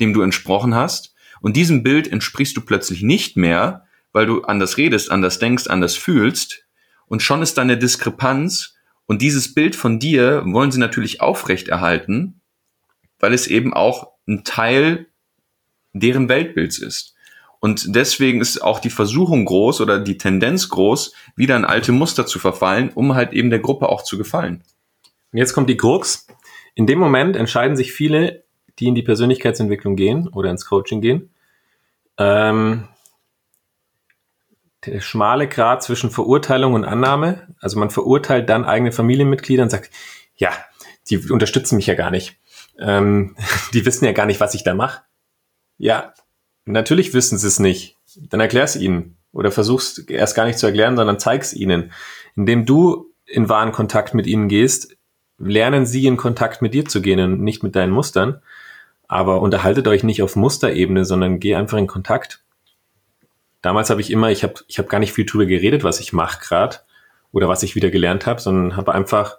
dem du entsprochen hast und diesem Bild entsprichst du plötzlich nicht mehr, weil du anders redest, anders denkst, anders fühlst. Und schon ist da eine Diskrepanz. Und dieses Bild von dir wollen sie natürlich aufrechterhalten, weil es eben auch ein Teil deren Weltbilds ist. Und deswegen ist auch die Versuchung groß oder die Tendenz groß, wieder in alte Muster zu verfallen, um halt eben der Gruppe auch zu gefallen. Und jetzt kommt die Krux. In dem Moment entscheiden sich viele, die in die Persönlichkeitsentwicklung gehen oder ins Coaching gehen, ähm, der schmale Grad zwischen Verurteilung und Annahme. Also man verurteilt dann eigene Familienmitglieder und sagt, ja, die unterstützen mich ja gar nicht. Ähm, <laughs> die wissen ja gar nicht, was ich da mache. Ja, natürlich wissen sie es nicht. Dann erklär's ihnen. Oder versuchst erst gar nicht zu erklären, sondern zeig's ihnen. Indem du in wahren Kontakt mit ihnen gehst, lernen sie in Kontakt mit dir zu gehen und nicht mit deinen Mustern. Aber unterhaltet euch nicht auf Musterebene, sondern geh einfach in Kontakt. Damals habe ich immer, ich habe ich hab gar nicht viel drüber geredet, was ich mache gerade oder was ich wieder gelernt habe, sondern habe einfach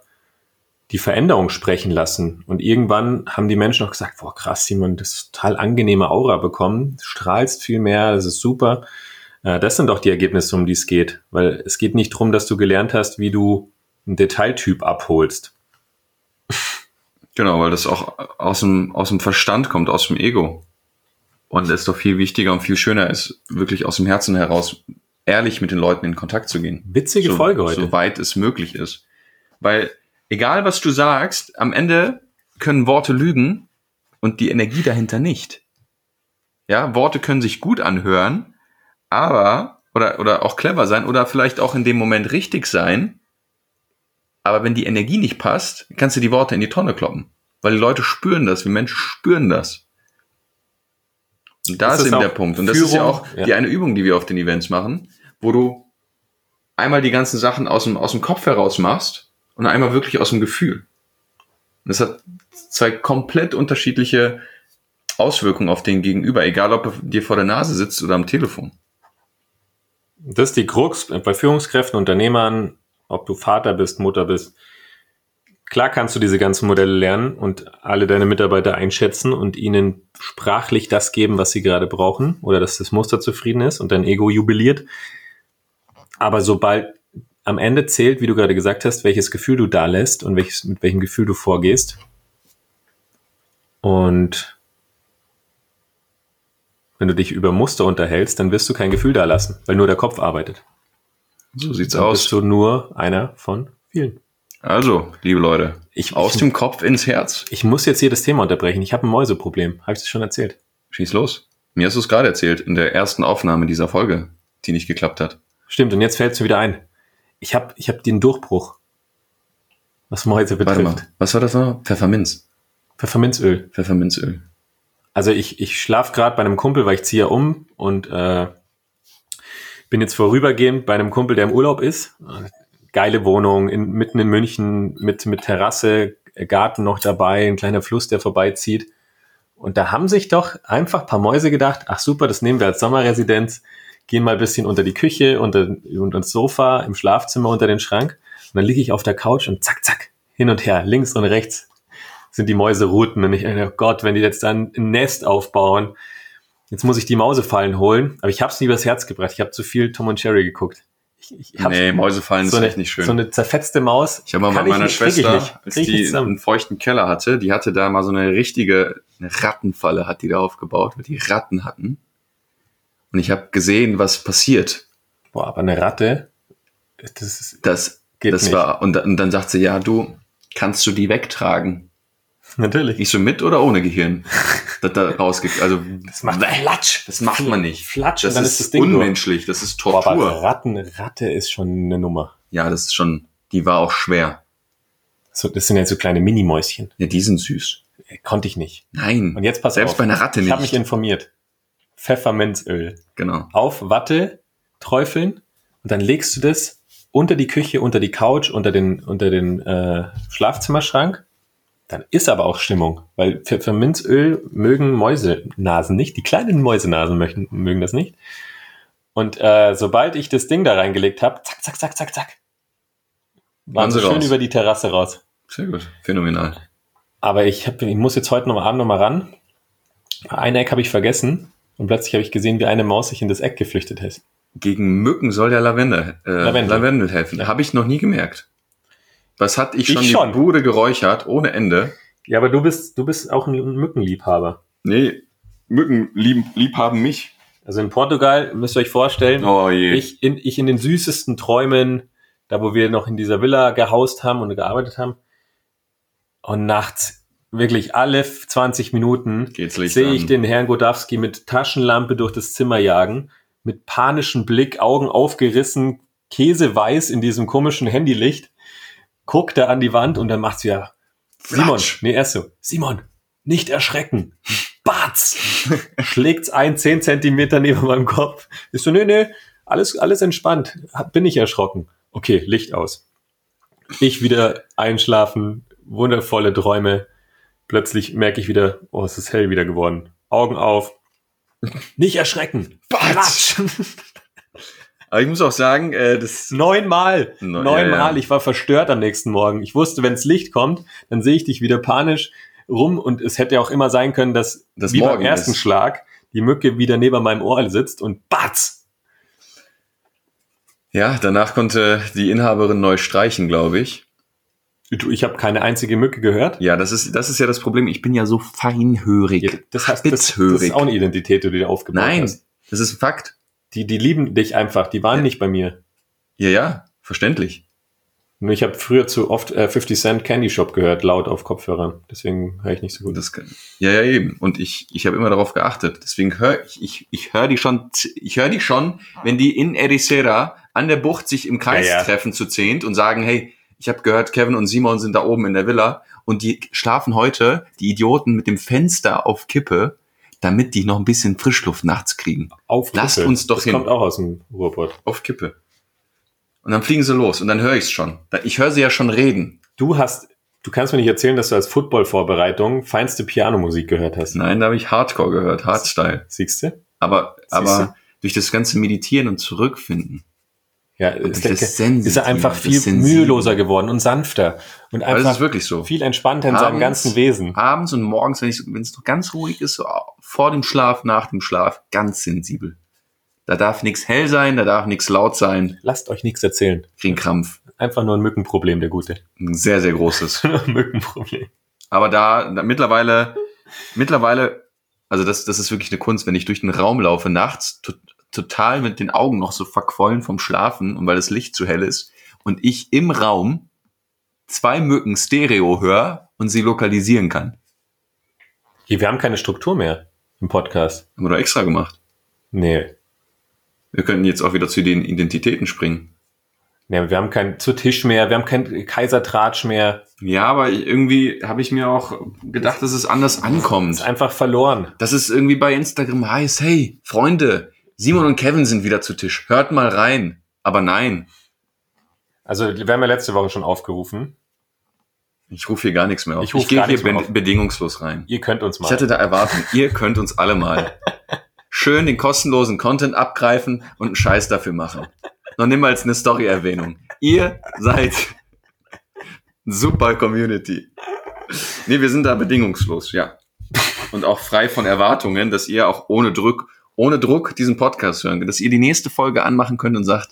die Veränderung sprechen lassen. Und irgendwann haben die Menschen auch gesagt, boah, krass, Simon, das ist total angenehme Aura bekommen, strahlst viel mehr, das ist super. Äh, das sind doch die Ergebnisse, um die es geht. Weil es geht nicht darum, dass du gelernt hast, wie du einen Detailtyp abholst. <laughs> Genau, weil das auch aus dem, aus dem Verstand kommt, aus dem Ego. Und es doch viel wichtiger und viel schöner ist, wirklich aus dem Herzen heraus ehrlich mit den Leuten in Kontakt zu gehen. Witzige so, Folge heute. Soweit es möglich ist. Weil egal was du sagst, am Ende können Worte lügen und die Energie dahinter nicht. Ja, Worte können sich gut anhören, aber, oder, oder auch clever sein oder vielleicht auch in dem Moment richtig sein. Aber wenn die Energie nicht passt, kannst du die Worte in die Tonne kloppen. Weil die Leute spüren das, wir Menschen spüren das. Und da Das ist ist eben der Punkt. Und das ist ja Führung, auch ja. die eine Übung, die wir auf den Events machen, wo du einmal die ganzen Sachen aus dem, aus dem Kopf heraus machst und einmal wirklich aus dem Gefühl. Und das hat zwei komplett unterschiedliche Auswirkungen auf den Gegenüber, egal ob er dir vor der Nase sitzt oder am Telefon. Das ist die Krux bei Führungskräften, Unternehmern, ob du Vater bist, Mutter bist. Klar kannst du diese ganzen Modelle lernen und alle deine Mitarbeiter einschätzen und ihnen sprachlich das geben, was sie gerade brauchen oder dass das Muster zufrieden ist und dein Ego jubiliert. Aber sobald am Ende zählt, wie du gerade gesagt hast, welches Gefühl du da lässt und welches, mit welchem Gefühl du vorgehst. Und wenn du dich über Muster unterhältst, dann wirst du kein Gefühl da lassen, weil nur der Kopf arbeitet. So sieht's Dann aus. bist du nur einer von vielen. Also, liebe Leute, Ich, aus ich, dem Kopf ins Herz. ich muss jetzt hier das Thema unterbrechen. Ich habe ein Mäuseproblem. Habe ich das schon erzählt? Schieß los. Mir hast du es gerade erzählt, in der ersten Aufnahme dieser Folge, die nicht geklappt hat. Stimmt, und jetzt fällt es mir wieder ein. Ich habe ich hab den Durchbruch, was Mäuse Warte betrifft. mal, was war das noch? Pfefferminz. Pfefferminzöl. Pfefferminzöl. Also ich, ich schlaf gerade bei einem Kumpel, weil ich ziehe ja um und äh, bin jetzt vorübergehend bei einem Kumpel, der im Urlaub ist. Geile Wohnung in, mitten in München mit, mit Terrasse, Garten noch dabei, ein kleiner Fluss, der vorbeizieht. Und da haben sich doch einfach ein paar Mäuse gedacht, ach super, das nehmen wir als Sommerresidenz, gehen mal ein bisschen unter die Küche, unter, unter das Sofa, im Schlafzimmer, unter den Schrank. Und dann liege ich auf der Couch und zack, zack, hin und her, links und rechts sind die Mäuse routen. Und ich denke, oh Gott, wenn die jetzt dann ein Nest aufbauen, jetzt muss ich die Mausefallen holen. Aber ich habe es nie übers Herz gebracht. Ich habe zu viel Tom und Jerry geguckt. Ich, ich Nee, Mäusefallen so, ist echt nicht schön. so eine zerfetzte Maus. ich habe mal mit meiner nicht, Schwester, als die einen feuchten Keller hatte, die hatte da mal so eine richtige eine Rattenfalle, hat die da aufgebaut, weil die Ratten hatten. Und ich habe gesehen, was passiert. Boah, aber eine Ratte, das ist, Das, Geht das nicht. war, und, und dann sagt sie, ja, du, kannst du die wegtragen? Natürlich. Ich so mit oder ohne Gehirn? <laughs> das da rausge also, Das macht Flatsch. das macht man nicht. Flatsch Das ist, das unmenschlich, das ist Boah, Tortur. aber Ratten, Ratte ist schon eine Nummer. ja, das ist schon, die war auch schwer. So, das sind ja so kleine Minimäuschen. Ja, die sind süß. Äh, Konnte ich nicht. Nein. Und jetzt pass Selbst auf. bei einer Ratte Ich nicht. habe mich informiert. Pfefferminzöl. genau. Auf Watte träufeln und dann legst du das unter die Küche, unter die Couch, unter den, unter den äh, Schlafzimmerschrank. Dann ist aber auch Stimmung, weil Pfefferminzöl mögen Mäusenasen nicht. Die kleinen Mäusenasen möchten, mögen das nicht. Und äh, sobald ich das Ding da reingelegt habe, zack, zack, zack, zack, zack, waren sie schön raus. über die Terrasse raus. Sehr gut. Phänomenal. Aber ich, hab, ich muss jetzt heute noch mal Abend noch mal ran. Ein Eck habe ich vergessen und plötzlich habe ich gesehen, wie eine Maus sich in das Eck geflüchtet ist. Gegen Mücken soll der Lavendel, äh, Lavendel. Lavendel. helfen. Habe ich noch nie gemerkt. Was hat ich Ich schon, schon. die Bude geräuchert, ohne Ende. Ja, aber du bist, du bist auch ein Mückenliebhaber. Nee, Mücken lieb, lieb haben mich. Also in Portugal müsst ihr euch vorstellen, Oh je. ich, in, ich in den süßesten Träumen, da wo wir noch in dieser Villa gehaust haben und gearbeitet haben. Und nachts, wirklich alle 20 Minuten, sehe ich an. den Herrn Godowski mit Taschenlampe durch das Zimmer jagen, mit panischem Blick, Augen aufgerissen, käseweiß in diesem komischen Handylicht, guckt er an die Wand und dann macht's ja, Simon, nee, erst so, Simon, nicht erschrecken. Batz! <laughs> Schlägt's ein, zehn Zentimeter neben meinem Kopf. Ist so, nee, nee, alles, alles entspannt. Bin ich erschrocken. Okay, Licht aus. Ich wieder einschlafen, wundervolle Träume. Plötzlich merke ich wieder, oh, es ist hell wieder geworden. Augen auf. Nicht erschrecken. Batz! <laughs> Aber ich muss auch sagen, äh, das Neunmal. No- Neunmal. ja, ja. Ich war verstört am nächsten Morgen. Ich wusste, wenns Licht kommt, dann sehe ich dich wieder panisch rum und es hätte ja auch immer sein können, dass Das wie beim ersten ist. Schlag die Mücke wieder neben meinem Ohr sitzt und batz. ja, danach konnte die Inhaberin neu streichen, glaube ich. Du, ich habe keine einzige Mücke gehört. Ja, das ist, das ist ja das Problem. Ich bin ja so feinhörig. Ja, Das, heißt, das, das ist auch eine Identität, die du dir aufgebaut Nein, hast. das ist ein Fakt. Die, die lieben dich einfach, die waren Ja. nicht bei mir. Ja, ja, verständlich. Nur ich habe früher zu oft äh, 50 Cent Candy Shop gehört, laut auf Kopfhörern. Deswegen höre ich nicht so gut. Das kann, ja, ja, eben. Und ich, ich habe immer darauf geachtet. Deswegen höre ich, ich, ich höre die schon, ich höre die schon, wenn die in Ericeira an der Bucht sich im Kreis Ja, ja. treffen zu zehnt und sagen, hey, ich habe gehört, Kevin und Simon sind da oben in der Villa und die schlafen heute, die Idioten, mit dem Fenster auf Kippe, damit die noch ein bisschen Frischluft nachts kriegen. Auf Lasst Kippe. uns doch das hin. kommt auch aus dem Ruhrpott. Auf Kippe. Und dann fliegen sie los und dann höre ich es schon. Ich höre sie ja schon reden. Du hast, du kannst mir nicht erzählen, dass du als Football-Vorbereitung feinste Pianomusik gehört hast. Nein, da habe ich Hardcore gehört, Hardstyle. Siehst du? Aber, Siehste? aber durch das ganze Meditieren und Zurückfinden. Ja, ist, der, ist er einfach viel müheloser geworden und sanfter und einfach wirklich so. viel entspannter in seinem Abends- ganzen Wesen. Abends und morgens, wenn es noch ganz ruhig ist, so vor dem Schlaf, nach dem Schlaf, ganz sensibel. Da darf nichts hell sein, da darf nichts laut sein. Lasst euch nichts erzählen. Kriegen Krampf. Einfach nur ein Mückenproblem, der Gute. Ein sehr, sehr großes. <laughs> Mückenproblem. Aber da, da mittlerweile, mittlerweile, also das, das ist wirklich eine Kunst, wenn ich durch den Raum laufe, nachts, total mit den Augen noch so verquollen vom Schlafen und weil das Licht zu hell ist und ich im Raum zwei Mücken Stereo höre und sie lokalisieren kann. Hier, Wir haben keine Struktur mehr im Podcast. Haben wir doch extra gemacht. Nee. Wir könnten jetzt auch wieder zu den Identitäten springen. nee wir haben kein zu Tisch mehr, wir haben kein Kaisertratsch mehr. Ja, aber irgendwie habe ich mir auch gedacht, dass es anders Ist ankommt. einfach verloren. Dass es irgendwie bei Instagram heißt, hey, Freunde, Simon und Kevin sind wieder zu Tisch. Hört mal rein. Aber nein, Also, wir haben ja letzte Woche schon aufgerufen. ich rufe hier gar nichts mehr auf. Ich ruf gehe hier be bedingungslos rein. Ihr könnt uns mal. Ich hatte da Erwartung, ihr könnt uns alle mal <laughs> schön den kostenlosen Content abgreifen und einen Scheiß dafür machen. Noch niemals eine Story-Erwähnung. Ihr seid super Community. Nee, wir sind da bedingungslos, ja. Und auch frei von Erwartungen, dass ihr auch ohne Druck, ohne Druck diesen Podcast hören dass ihr die nächste Folge anmachen könnt und sagt,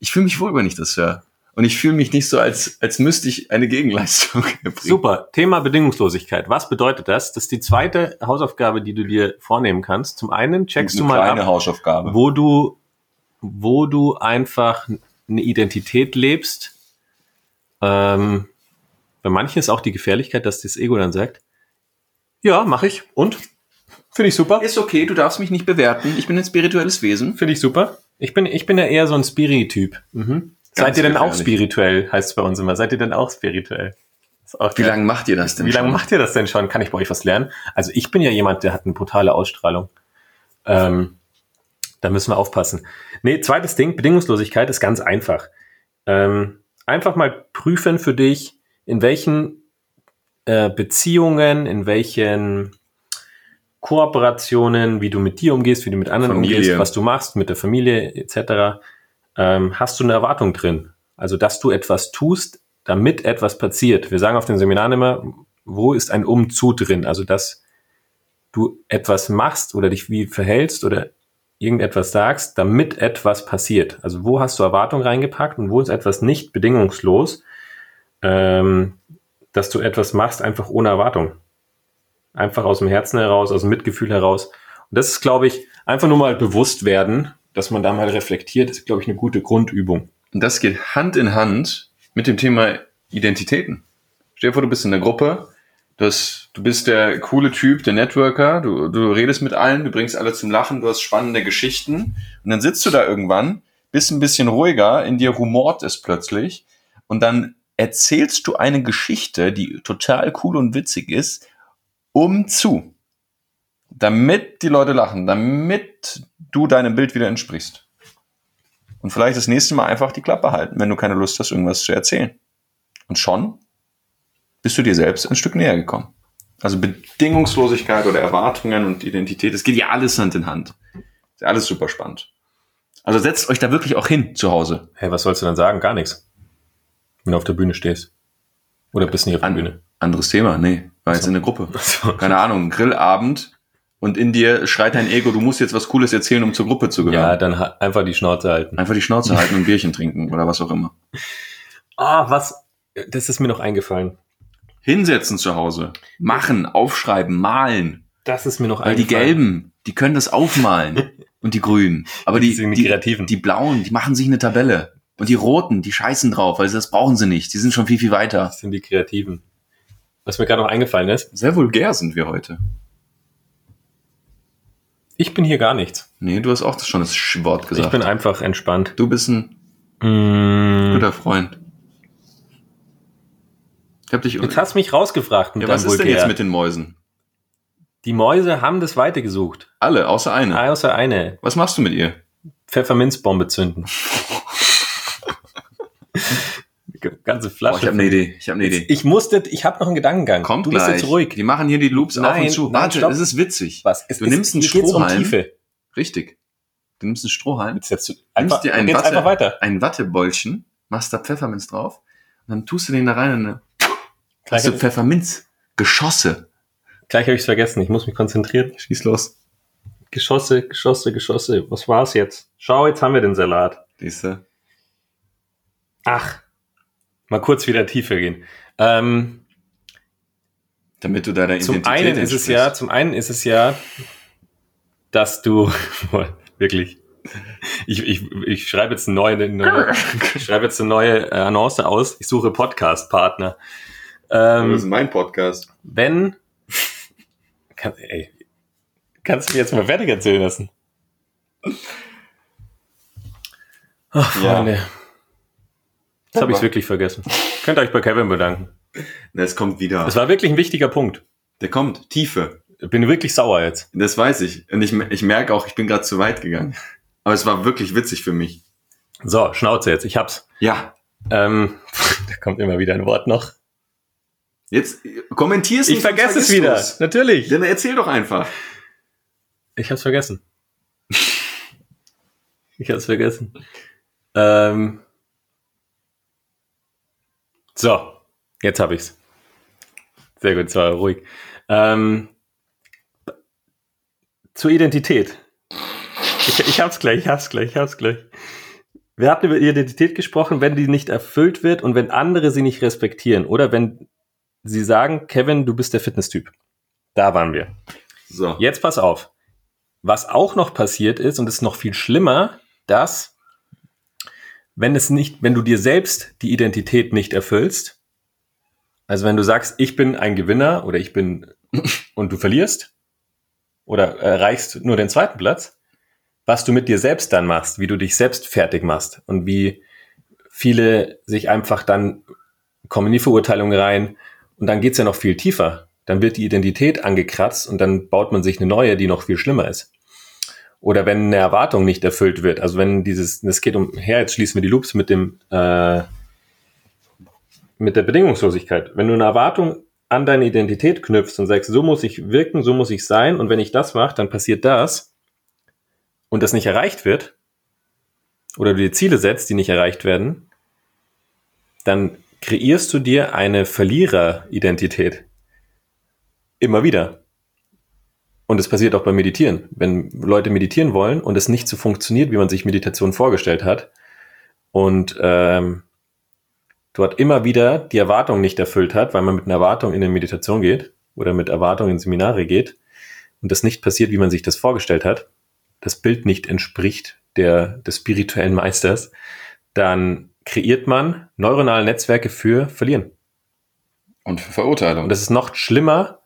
ich fühle mich wohl, wenn ich das höre. Und ich fühle mich nicht so, als, als müsste ich eine Gegenleistung <laughs> erbringen. Super. Thema Bedingungslosigkeit. Was bedeutet das? Das ist die zweite Hausaufgabe, die du dir vornehmen kannst. Zum einen checkst du Eine mal kleine ab, Hausaufgabe. wo du, wo du einfach eine Identität lebst. Ähm, bei manchen ist auch die Gefährlichkeit, dass das Ego dann sagt, ja, mache ich. Und? Finde ich super. Ist okay, du darfst mich nicht bewerten. Ich bin ein spirituelles Wesen. Finde ich super. Ich bin, ich bin ja eher so ein Spiri-Typ. Mhm. Seid ihr denn auch spirituell, heißt es bei uns immer. Seid ihr denn auch spirituell? Auch Wie lange macht ihr das denn Wie lange macht ihr das denn schon? Kann ich bei euch was lernen? Also ich bin ja jemand, der hat eine brutale Ausstrahlung. Ähm, da müssen wir aufpassen. Nee, zweites Ding, Bedingungslosigkeit ist ganz einfach. Ähm, einfach mal prüfen für dich, in welchen äh, Beziehungen, in welchen Kooperationen, wie du mit dir umgehst, wie du mit anderen Familie. umgehst, was du machst, mit der Familie etc., ähm, hast du eine Erwartung drin. Also, dass du etwas tust, damit etwas passiert. Wir sagen auf den Seminaren immer, wo ist ein Umzu drin? Also, dass du etwas machst oder dich wie verhältst oder irgendetwas sagst, damit etwas passiert. Also, wo hast du Erwartung reingepackt und wo ist etwas nicht bedingungslos, ähm, dass du etwas machst einfach ohne Erwartung. Einfach aus dem Herzen heraus, aus dem Mitgefühl heraus. Und das ist, glaube ich, einfach nur mal bewusst werden, dass man da mal reflektiert, ist, glaube ich, eine gute Grundübung. Und das geht Hand in Hand mit dem Thema Identitäten. Stell dir vor, du bist in der Gruppe, du, du bist der coole Typ, der Networker, du, du redest mit allen, du bringst alle zum Lachen, du hast spannende Geschichten und dann sitzt du da irgendwann, bist ein bisschen ruhiger, in dir rumort es plötzlich und dann erzählst du eine Geschichte, die total cool und witzig ist, um zu. Damit die Leute lachen, damit du deinem Bild wieder entsprichst. Und vielleicht das nächste Mal einfach die Klappe halten, wenn du keine Lust hast, irgendwas zu erzählen. Und schon bist du dir selbst ein Stück näher gekommen. Also Bedingungslosigkeit oder Erwartungen und Identität, es geht ja alles Hand in Hand. Ist ja alles super spannend. Also setzt euch da wirklich auch hin zu Hause. Hey, was sollst du dann sagen? Gar nichts. Wenn du auf der Bühne stehst. Oder bist nicht auf der An, Bühne. Anderes Thema, nee, war jetzt in der Gruppe. <laughs> Keine Ahnung, Grillabend und in dir schreit dein Ego, du musst jetzt was Cooles erzählen, um zur Gruppe zu Ja, gehören. dann ha- einfach die Schnauze halten. Einfach die Schnauze <laughs> halten und ein Bierchen trinken oder was auch immer. Ah, was? Das ist mir noch eingefallen. Hinsetzen zu Hause, machen, aufschreiben, malen. Das ist mir noch Weil die eingefallen. Gelben, die können das aufmalen <laughs> und die Grünen. Aber Die die, die die, die Blauen, die machen sich eine Tabelle. Und die Roten, die scheißen drauf, weil das brauchen sie nicht. Die sind schon viel, viel weiter. Das sind die Kreativen. Was mir gerade noch eingefallen ist, Sehr vulgär sind wir heute. ich bin hier gar nichts. Nee, du hast auch schon das Wort gesagt. Ich bin einfach entspannt. du bist ein Mm, guter Freund. Ich hab dich. jetzt hast du mich rausgefragt mit ja, was ist denn Vulgär. jetzt mit den Mäusen? Die Mäuse haben das weitergesucht. Alle, außer eine. Außer eine. Was machst du mit ihr? Pfefferminzbombe zünden. <laughs> Ganze Oh, Flasche. ich habe eine Idee. Ich habe eine Idee. Ich musste, ich habe noch einen Gedankengang. Kommt du gleich. bist jetzt ruhig. Die machen hier die Loops auf Nein, und zu. nein, Warte, stopp. das ist witzig. Was? Es Du nimmst einen Strohhalm. Um Tiefe. Richtig. Du nimmst einen Strohhalm, Jetzt, jetzt, einfach, nimmst dir ein, geht's Watte, einfach weiter. ein Wattebäulchen, machst da Pfefferminz drauf und dann tust du den da rein und dann Gleich, hast du Pfefferminz. Geschosse. gleich habe ich vergessen. Ich muss mich konzentrieren. Schieß los. Geschosse, Geschosse, Geschosse. Was war's jetzt? Schau, jetzt haben wir den Salat. Siehste? Ach, mal kurz wieder tiefer gehen. Ähm, Damit du deiner zum Identität einen ist es ja, zum einen ist es ja, dass du <laughs> wirklich. Ich, ich, ich schreibe jetzt eine neue, eine neue <laughs> ich schreibe jetzt eine neue äh, Annonce aus. Ich suche Podcast-Partner. Das ist Ähm, mein Podcast. wenn, <laughs> kann, ey, kannst du mir jetzt mal fertig erzählen lassen? Ach, Ja. Jetzt habe ich es wirklich vergessen. Könnt ihr euch bei Kevin bedanken. Na, Es kommt wieder. Das war wirklich ein wichtiger Punkt. Der kommt. Tiefe. Ich bin wirklich sauer jetzt. Das weiß ich. Und ich, ich merke auch, ich bin gerade zu weit gegangen. Aber es war wirklich witzig für mich. So, Schnauze jetzt. Ich hab's. Ja. Ähm, <laughs> da kommt immer wieder ein Wort noch. Jetzt äh, kommentier's Ich vergesse es wieder. du's. Natürlich. Dann erzähl doch einfach. Ich hab's vergessen. Ich hab's vergessen. Ähm, so, jetzt hab ich's. Sehr gut, zwar ruhig. Ähm, zur Identität. Ich, ich hab's gleich, ich hab's gleich, ich hab's gleich. Wir hatten über Identität gesprochen, wenn die nicht erfüllt wird und wenn andere sie nicht respektieren oder wenn sie sagen, Kevin, du bist der Fitnesstyp. Da waren wir. So. Jetzt pass auf. Was auch noch passiert ist, und es ist noch viel schlimmer, dass, wenn es nicht, wenn du dir selbst die Identität nicht erfüllst, also wenn du sagst, ich bin ein Gewinner oder ich bin <laughs> und du verlierst oder erreichst nur den zweiten Platz, was du mit dir selbst dann machst, wie du dich selbst fertig machst und wie viele sich einfach dann kommen in die Verurteilung rein und dann geht's ja noch viel tiefer. Dann wird die Identität angekratzt und dann baut man sich eine neue, die noch viel schlimmer ist. Oder wenn eine Erwartung nicht erfüllt wird, also wenn dieses, es geht umher, jetzt schließen wir die Loops mit dem, äh, mit der Bedingungslosigkeit. Wenn du eine Erwartung an deine Identität knüpfst und sagst, so muss ich wirken, so muss ich sein und wenn ich das mache, dann passiert das und das nicht erreicht wird oder du dir Ziele setzt, die nicht erreicht werden, dann kreierst du dir eine Verliereridentität. Immer wieder. Und es passiert auch beim Meditieren. Wenn Leute meditieren wollen und es nicht so funktioniert, wie man sich Meditation vorgestellt hat und ähm, dort immer wieder die Erwartung nicht erfüllt hat, weil man mit einer Erwartung in eine Meditation geht oder mit Erwartung in Seminare geht und das nicht passiert, wie man sich das vorgestellt hat, das Bild nicht entspricht der, des spirituellen Meisters, dann kreiert man neuronale Netzwerke für Verlieren. Und für Verurteilung. Und das ist noch schlimmer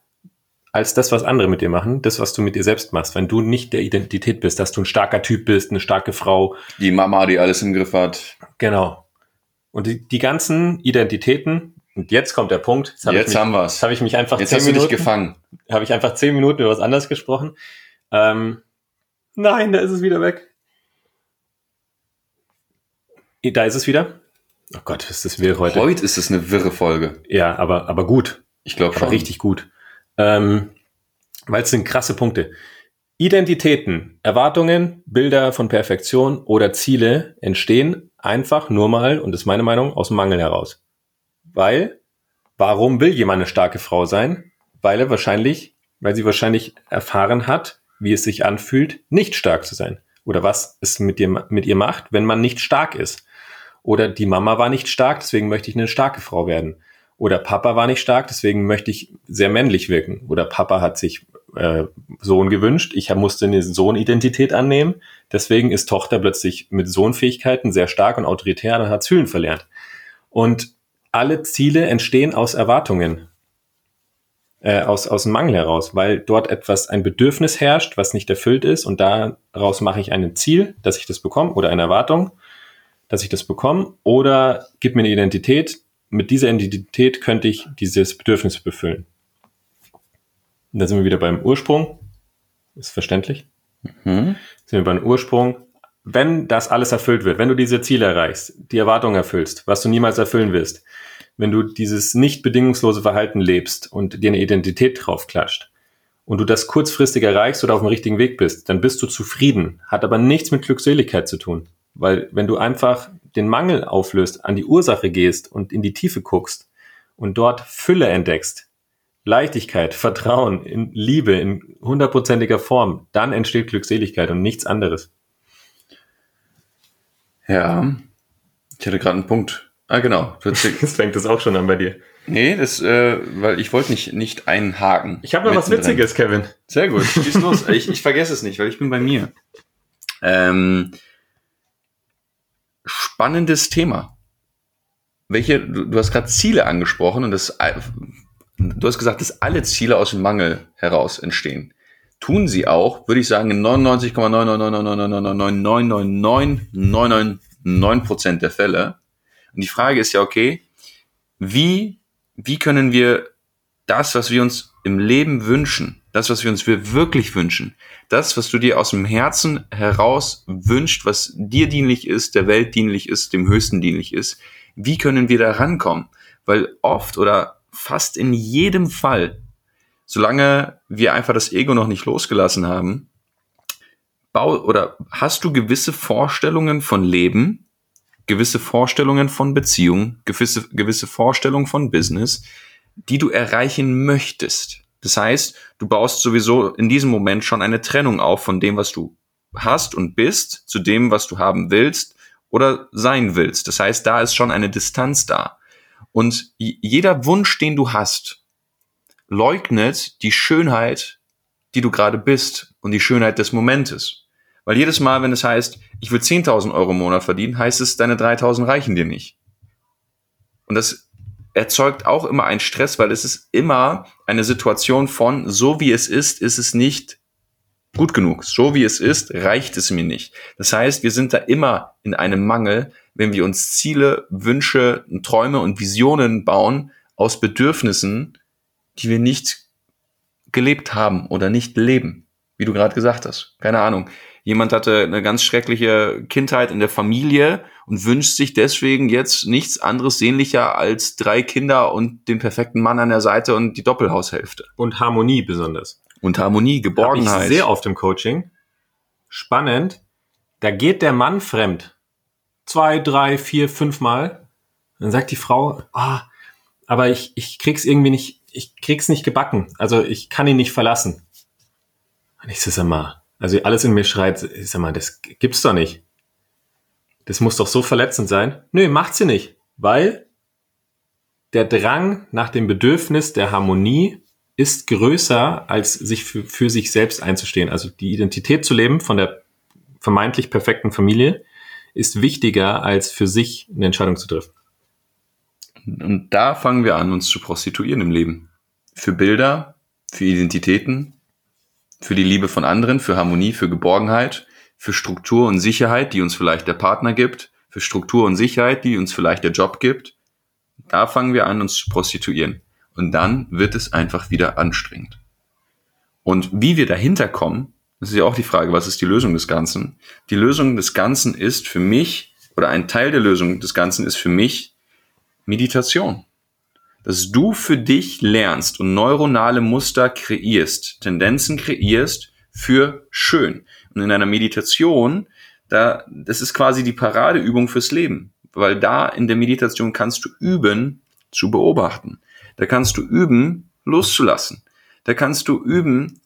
als das, was andere mit dir machen, das, was du mit dir selbst machst. Wenn du nicht der Identität bist, dass du ein starker Typ bist, eine starke Frau. Die Mama, die alles im Griff hat. Genau. Und die, die ganzen Identitäten, und jetzt kommt der Punkt. Jetzt, hab jetzt mich, haben wir's. Jetzt habe ich mich einfach jetzt zehn hast Minuten, du dich gefangen. Habe ich einfach zehn Minuten über was anderes gesprochen. Ähm, nein, da ist es wieder weg. Da ist es wieder. Oh Gott, ist das wirr heute. Heute ist es eine wirre Folge. Ja, aber, aber gut. Ich glaube schon. Richtig gut. Ähm, weil es sind krasse Punkte. Identitäten, Erwartungen, Bilder von Perfektion oder Ziele entstehen einfach nur mal, und das ist meine Meinung, aus Mangel heraus. Weil, warum will jemand eine starke Frau sein? Weil er wahrscheinlich, weil sie wahrscheinlich erfahren hat, wie es sich anfühlt, nicht stark zu sein. Oder was es mit, dir, mit ihr macht, wenn man nicht stark ist. Oder die Mama war nicht stark, deswegen möchte ich eine starke Frau werden. Oder Papa war nicht stark, deswegen möchte ich sehr männlich wirken. Oder Papa hat sich äh, Sohn gewünscht, ich musste eine Sohnidentität annehmen. Deswegen ist Tochter plötzlich mit Sohnfähigkeiten sehr stark und autoritär und hat Fühlen verlernt. Und alle Ziele entstehen aus Erwartungen, äh, aus, aus dem Mangel heraus, weil dort etwas, ein Bedürfnis herrscht, was nicht erfüllt ist und daraus mache ich ein Ziel, dass ich das bekomme oder eine Erwartung, dass ich das bekomme oder gib mir eine Identität, mit dieser Identität könnte ich dieses Bedürfnis befüllen. Und da sind wir wieder beim Ursprung. Ist verständlich. Mhm. Sind wir beim Ursprung. Wenn das alles erfüllt wird, wenn du diese Ziele erreichst, die Erwartungen erfüllst, was du niemals erfüllen wirst, wenn du dieses nicht bedingungslose Verhalten lebst und dir eine Identität draufklatscht und du das kurzfristig erreichst oder auf dem richtigen Weg bist, dann bist du zufrieden, hat aber nichts mit Glückseligkeit zu tun. Weil wenn du einfach den Mangel auflöst, an die Ursache gehst und in die Tiefe guckst und dort Fülle entdeckst, Leichtigkeit, Vertrauen, in Liebe in hundertprozentiger Form, dann entsteht Glückseligkeit und nichts anderes. Ja, ich hatte gerade einen Punkt. Ah, genau. <laughs> Jetzt fängt das auch schon an bei dir. Nee, das, äh, weil ich wollte nicht, nicht einhaken. Ich habe noch was Witziges, Kevin. Sehr gut. Schieß los. ich, ich vergesse es nicht, weil ich bin bei mir. Ähm, spannendes Thema. Welche, du, du hast gerade Ziele angesprochen und das, du hast gesagt, dass alle Ziele aus dem Mangel heraus entstehen. Tun sie auch, würde ich sagen, in 99,999999999 der Fälle. Und die Frage ist ja, okay, wie, wie können wir das, was wir uns im Leben wünschen, das, was wir uns wirklich wünschen, das, was du dir aus dem Herzen heraus wünscht, was dir dienlich ist, der Welt dienlich ist, dem Höchsten dienlich ist, wie können wir da rankommen? Weil oft oder fast in jedem Fall, solange wir einfach das Ego noch nicht losgelassen haben, bau oder hast du gewisse Vorstellungen von Leben, gewisse Vorstellungen von Beziehung, gewisse, gewisse Vorstellungen von Business, die du erreichen möchtest. Das heißt, du baust sowieso in diesem Moment schon eine Trennung auf von dem, was du hast und bist, zu dem, was du haben willst oder sein willst. Das heißt, da ist schon eine Distanz da. Und jeder Wunsch, den du hast, leugnet die Schönheit, die du gerade bist und die Schönheit des Momentes. Weil jedes Mal, wenn es heißt, ich will 10.000 Euro im Monat verdienen, heißt es, deine 3.000 reichen dir nicht. Und das erzeugt auch immer einen Stress, weil es ist immer eine Situation von, so wie es ist, ist es nicht gut genug. So wie es ist, reicht es mir nicht. Das heißt, wir sind da immer in einem Mangel, wenn wir uns Ziele, Wünsche, Träume und Visionen bauen aus Bedürfnissen, die wir nicht gelebt haben oder nicht leben. Wie du gerade gesagt hast. Keine Ahnung. Jemand hatte eine ganz schreckliche Kindheit in der Familie und wünscht sich deswegen jetzt nichts anderes sehnlicher als drei Kinder und den perfekten Mann an der Seite und die Doppelhaushälfte. Und Harmonie besonders. Und Harmonie, Geborgenheit. Hab ich sehr oft im Coaching. Spannend. Da geht der Mann fremd. Zwei, drei, vier, fünf Mal. Dann sagt die Frau, ah, aber ich, ich krieg's irgendwie nicht, ich krieg's nicht gebacken. Also ich kann ihn nicht verlassen. Und ich sag mal, also alles in mir schreit, sag mal, das gibt's doch nicht. Das muss doch so verletzend sein. Nö, macht sie nicht, weil der Drang nach dem Bedürfnis der Harmonie ist größer, als sich für, für sich selbst einzustehen. Also die Identität zu leben von der vermeintlich perfekten Familie ist wichtiger, als für sich eine Entscheidung zu treffen. Und da fangen wir an, uns zu prostituieren im Leben. Für Bilder, für Identitäten, für die Liebe von anderen, für Harmonie, für Geborgenheit, für Struktur und Sicherheit, die uns vielleicht der Partner gibt, für Struktur und Sicherheit, die uns vielleicht der Job gibt. Da fangen wir an, uns zu prostituieren. Und dann wird es einfach wieder anstrengend. Und wie wir dahinter kommen, das ist ja auch die Frage, was ist die Lösung des Ganzen? Die Lösung des Ganzen ist für mich, oder ein Teil der Lösung des Ganzen ist für mich Meditation. Dass du für dich lernst und neuronale Muster kreierst, Tendenzen kreierst für schön. Und in einer Meditation, da, das ist quasi die Paradeübung fürs Leben. Weil da in der Meditation kannst du üben, zu beobachten. Da kannst du üben, loszulassen. Da kannst du üben,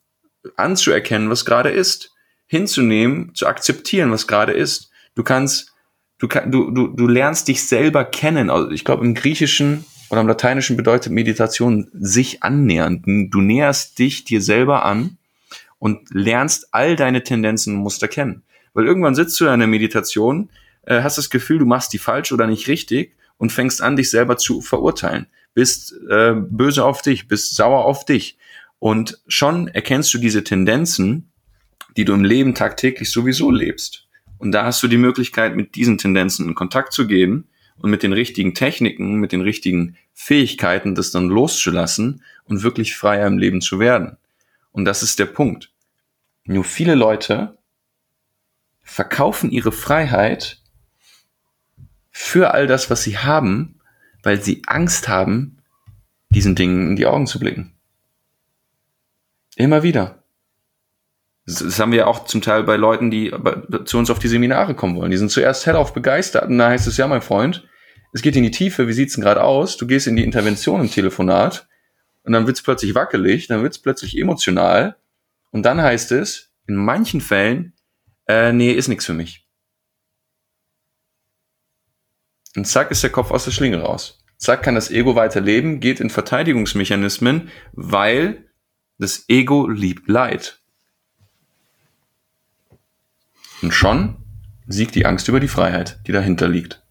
anzuerkennen, was gerade ist, hinzunehmen, zu akzeptieren, was gerade ist. Du kannst, du, du, du, lernst dich selber kennen. Also ich glaube, im Griechischen oder im Lateinischen bedeutet Meditation sich annähern. Du näherst dich dir selber an und lernst all deine Tendenzen und Muster kennen. Weil irgendwann sitzt du in einer Meditation, äh, hast das Gefühl, du machst die falsch oder nicht richtig und fängst an, dich selber zu verurteilen. Bist äh, böse auf dich, bist sauer auf dich. Und schon erkennst du diese Tendenzen, die du im Leben tagtäglich sowieso lebst. Und da hast du die Möglichkeit, mit diesen Tendenzen in Kontakt zu gehen und mit den richtigen Techniken, mit den richtigen Fähigkeiten, das dann loszulassen und wirklich freier im Leben zu werden. Und das ist der Punkt. Nur viele Leute verkaufen ihre Freiheit für all das, was sie haben, weil sie Angst haben, diesen Dingen in die Augen zu blicken. Immer wieder. Das, haben wir auch zum Teil bei Leuten, die zu uns auf die Seminare kommen wollen. Die sind zuerst hellauf begeistert und da heißt es, ja, mein Freund, es geht in die Tiefe, wie sieht's denn gerade aus? Du gehst in die Intervention im Telefonat und dann wird's plötzlich wackelig, dann wird's plötzlich emotional und dann heißt es, in manchen Fällen, äh, nee, ist nichts für mich. Und zack ist der Kopf aus der Schlinge raus. Zack kann das Ego weiterleben, geht in Verteidigungsmechanismen, weil das Ego liebt Leid. Und schon siegt die Angst über die Freiheit, die dahinter liegt.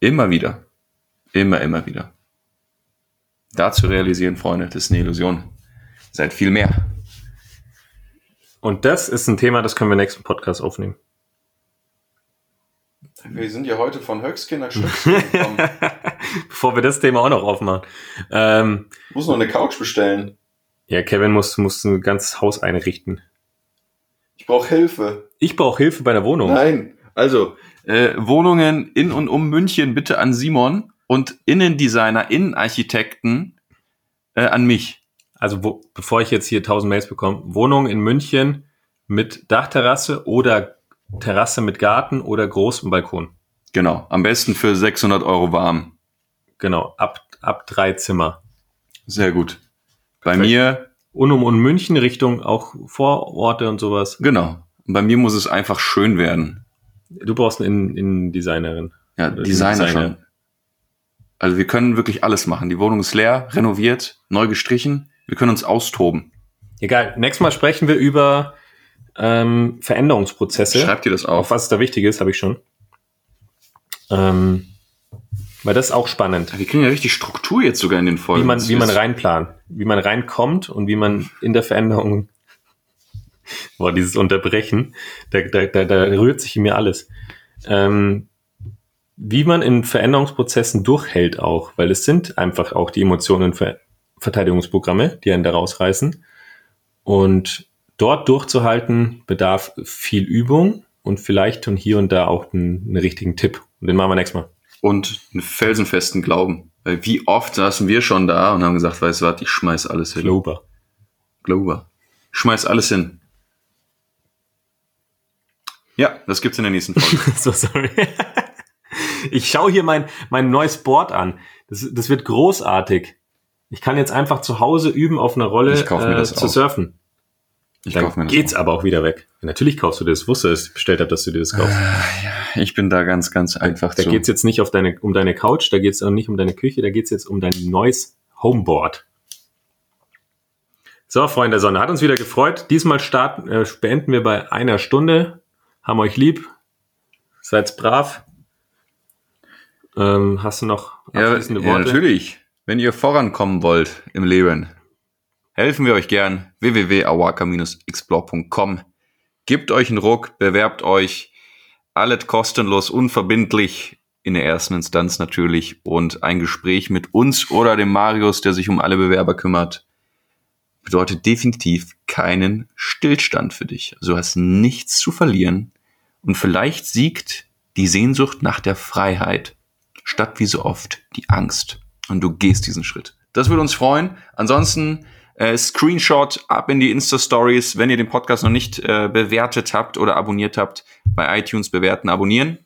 Immer wieder. Immer, immer wieder. Dazu realisieren, Freunde, das ist eine Illusion. Seid viel mehr. Und das ist ein Thema, das können wir nächsten Podcast aufnehmen. Wir sind ja heute von Höchstkind nach <laughs> gekommen. Bevor wir das Thema auch noch aufmachen. Ähm, muss noch eine Couch bestellen. Ja, Kevin muss, muss ein ganzes Haus einrichten. Ich brauche Hilfe. Ich brauche Hilfe bei der Wohnung. Nein. Also, äh, Wohnungen in und um München bitte an Simon und Innendesigner, Innenarchitekten äh, an mich. Also, wo, bevor ich jetzt hier 1000 Mails bekomme, Wohnung in München mit Dachterrasse oder Terrasse mit Garten oder großem Balkon. Genau. Am besten für 600 Euro warm. Genau. Ab, ab drei Zimmer. Sehr gut. Bei mir. Und um und München Richtung auch Vororte und sowas. Genau. bei mir muss es einfach schön werden. Du brauchst eine Innendesignerin. Ja, Designer Designer schon. Also wir können wirklich alles machen. Die Wohnung ist leer, renoviert, neu gestrichen. Wir können uns austoben. Egal. Nächstes Mal sprechen wir über ähm, Veränderungsprozesse. Schreibt ihr das auf? Auf was da wichtig ist, habe ich schon. Ähm, weil das ist auch spannend. Wir kriegen ja richtig Struktur jetzt sogar in den Folgen. Wie man, wie man reinplant, wie man reinkommt und wie man in der Veränderung, <laughs> boah, dieses Unterbrechen, da, da, da, da rührt sich in mir alles. Ähm, wie man in Veränderungsprozessen durchhält auch, weil es sind einfach auch die Emotionen Ver Verteidigungsprogramme, die einen da rausreißen. Und dort durchzuhalten bedarf viel Übung und vielleicht und hier und da auch einen, einen richtigen Tipp. Und den machen wir nächstes Mal und einen felsenfesten Glauben. Weil wie oft saßen wir schon da und haben gesagt, weißt du was, ich schmeiß alles hin. Glober. Glober. Schmeiß alles hin. Ja, das gibt's in der nächsten Folge. <laughs> so, sorry. Ich schaue hier mein, mein neues Board an. Das, das wird großartig. Ich kann jetzt einfach zu Hause üben, auf einer Rolle äh, zu surfen. Ich Dann kauf mir das geht's auch. aber auch wieder weg. Natürlich kaufst du das. Wusste es bestellt habe, dass du dir das kaufst. Äh, ja, ich bin da ganz, ganz einfach. Da, da geht's jetzt nicht auf deine, um deine Couch, da geht's auch nicht um deine Küche, da geht's jetzt um dein neues Homeboard. So, Freunde der Sonne, hat uns wieder gefreut. Diesmal starten, äh, beenden wir bei einer Stunde. Haben euch lieb. Seid brav. Ähm, hast du noch abschließende ja, Worte? Ja, natürlich. Wenn ihr vorankommen wollt im Leben, helfen wir euch gern. www.awaka-explore.com Gebt euch einen Ruck, bewerbt euch. Alles kostenlos, unverbindlich in der ersten Instanz natürlich und ein Gespräch mit uns oder dem Marius, der sich um alle Bewerber kümmert, bedeutet definitiv keinen Stillstand für dich. Also du hast nichts zu verlieren und vielleicht siegt die Sehnsucht nach der Freiheit statt wie so oft die Angst und du gehst diesen Schritt. Das würde uns freuen. Ansonsten äh, Screenshot ab in die Insta-Stories, wenn ihr den Podcast noch nicht äh, bewertet habt oder abonniert habt, bei iTunes bewerten, abonnieren.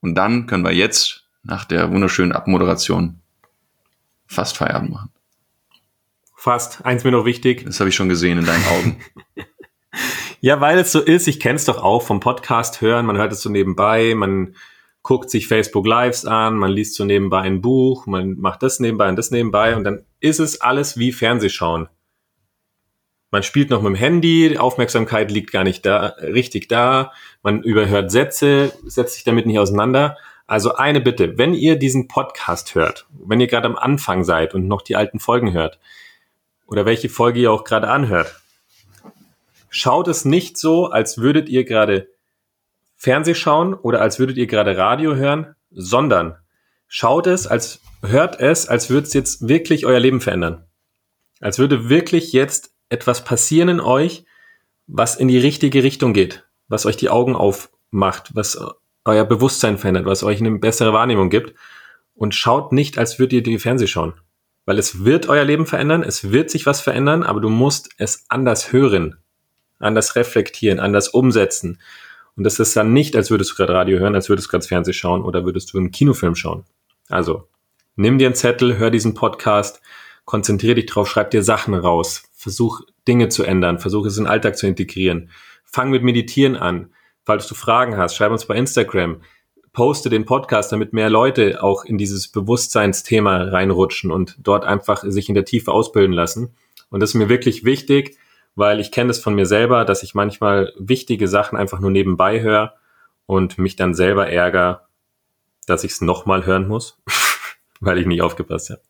Und dann können wir jetzt nach der wunderschönen Abmoderation fast Feierabend machen. Fast. Eins mir noch wichtig. Das habe ich schon gesehen in deinen Augen. <laughs> ja, weil es so ist. Ich kenne es doch auch vom Podcast hören. Man hört es so nebenbei. Man guckt sich Facebook Lives an, man liest so nebenbei ein Buch, man macht das nebenbei und das nebenbei und dann ist es alles wie Fernsehschauen. Man spielt noch mit dem Handy, die Aufmerksamkeit liegt gar nicht da, richtig da, man überhört Sätze, setzt sich damit nicht auseinander. Also eine Bitte, wenn ihr diesen Podcast hört, wenn ihr gerade am Anfang seid und noch die alten Folgen hört, oder welche Folge ihr auch gerade anhört, schaut es nicht so, als würdet ihr gerade Fernseh schauen oder als würdet ihr gerade Radio hören, sondern schaut es, als hört es, als würde es jetzt wirklich euer Leben verändern. Als würde wirklich jetzt etwas passieren in euch, was in die richtige Richtung geht, was euch die Augen aufmacht, was euer Bewusstsein verändert, was euch eine bessere Wahrnehmung gibt. Und schaut nicht, als würdet ihr die Fernseh schauen. Weil es wird euer Leben verändern, es wird sich was verändern, aber du musst es anders hören, anders reflektieren, anders umsetzen. Und das ist dann nicht, als würdest du gerade Radio hören, als würdest du gerade Fernsehen schauen oder würdest du einen Kinofilm schauen. Also, nimm dir einen Zettel, hör diesen Podcast, konzentrier dich drauf, schreib dir Sachen raus, versuch Dinge zu ändern, versuch es in den Alltag zu integrieren. Fang mit Meditieren an. Falls du Fragen hast, schreib uns bei Instagram, poste den Podcast, damit mehr Leute auch in dieses Bewusstseinsthema reinrutschen und dort einfach sich in der Tiefe ausbilden lassen. Und das ist mir wirklich wichtig, weil ich kenne das von mir selber, dass ich manchmal wichtige Sachen einfach nur nebenbei höre und mich dann selber ärgere, dass ich es nochmal hören muss, <laughs> weil ich nicht aufgepasst habe.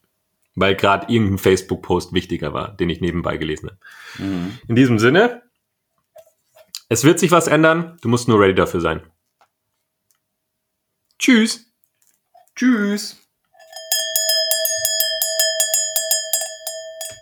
Weil gerade irgendein Facebook-Post wichtiger war, den ich nebenbei gelesen habe. Mhm. In diesem Sinne, es wird sich was ändern, du musst nur ready dafür sein. Tschüss. Tschüss.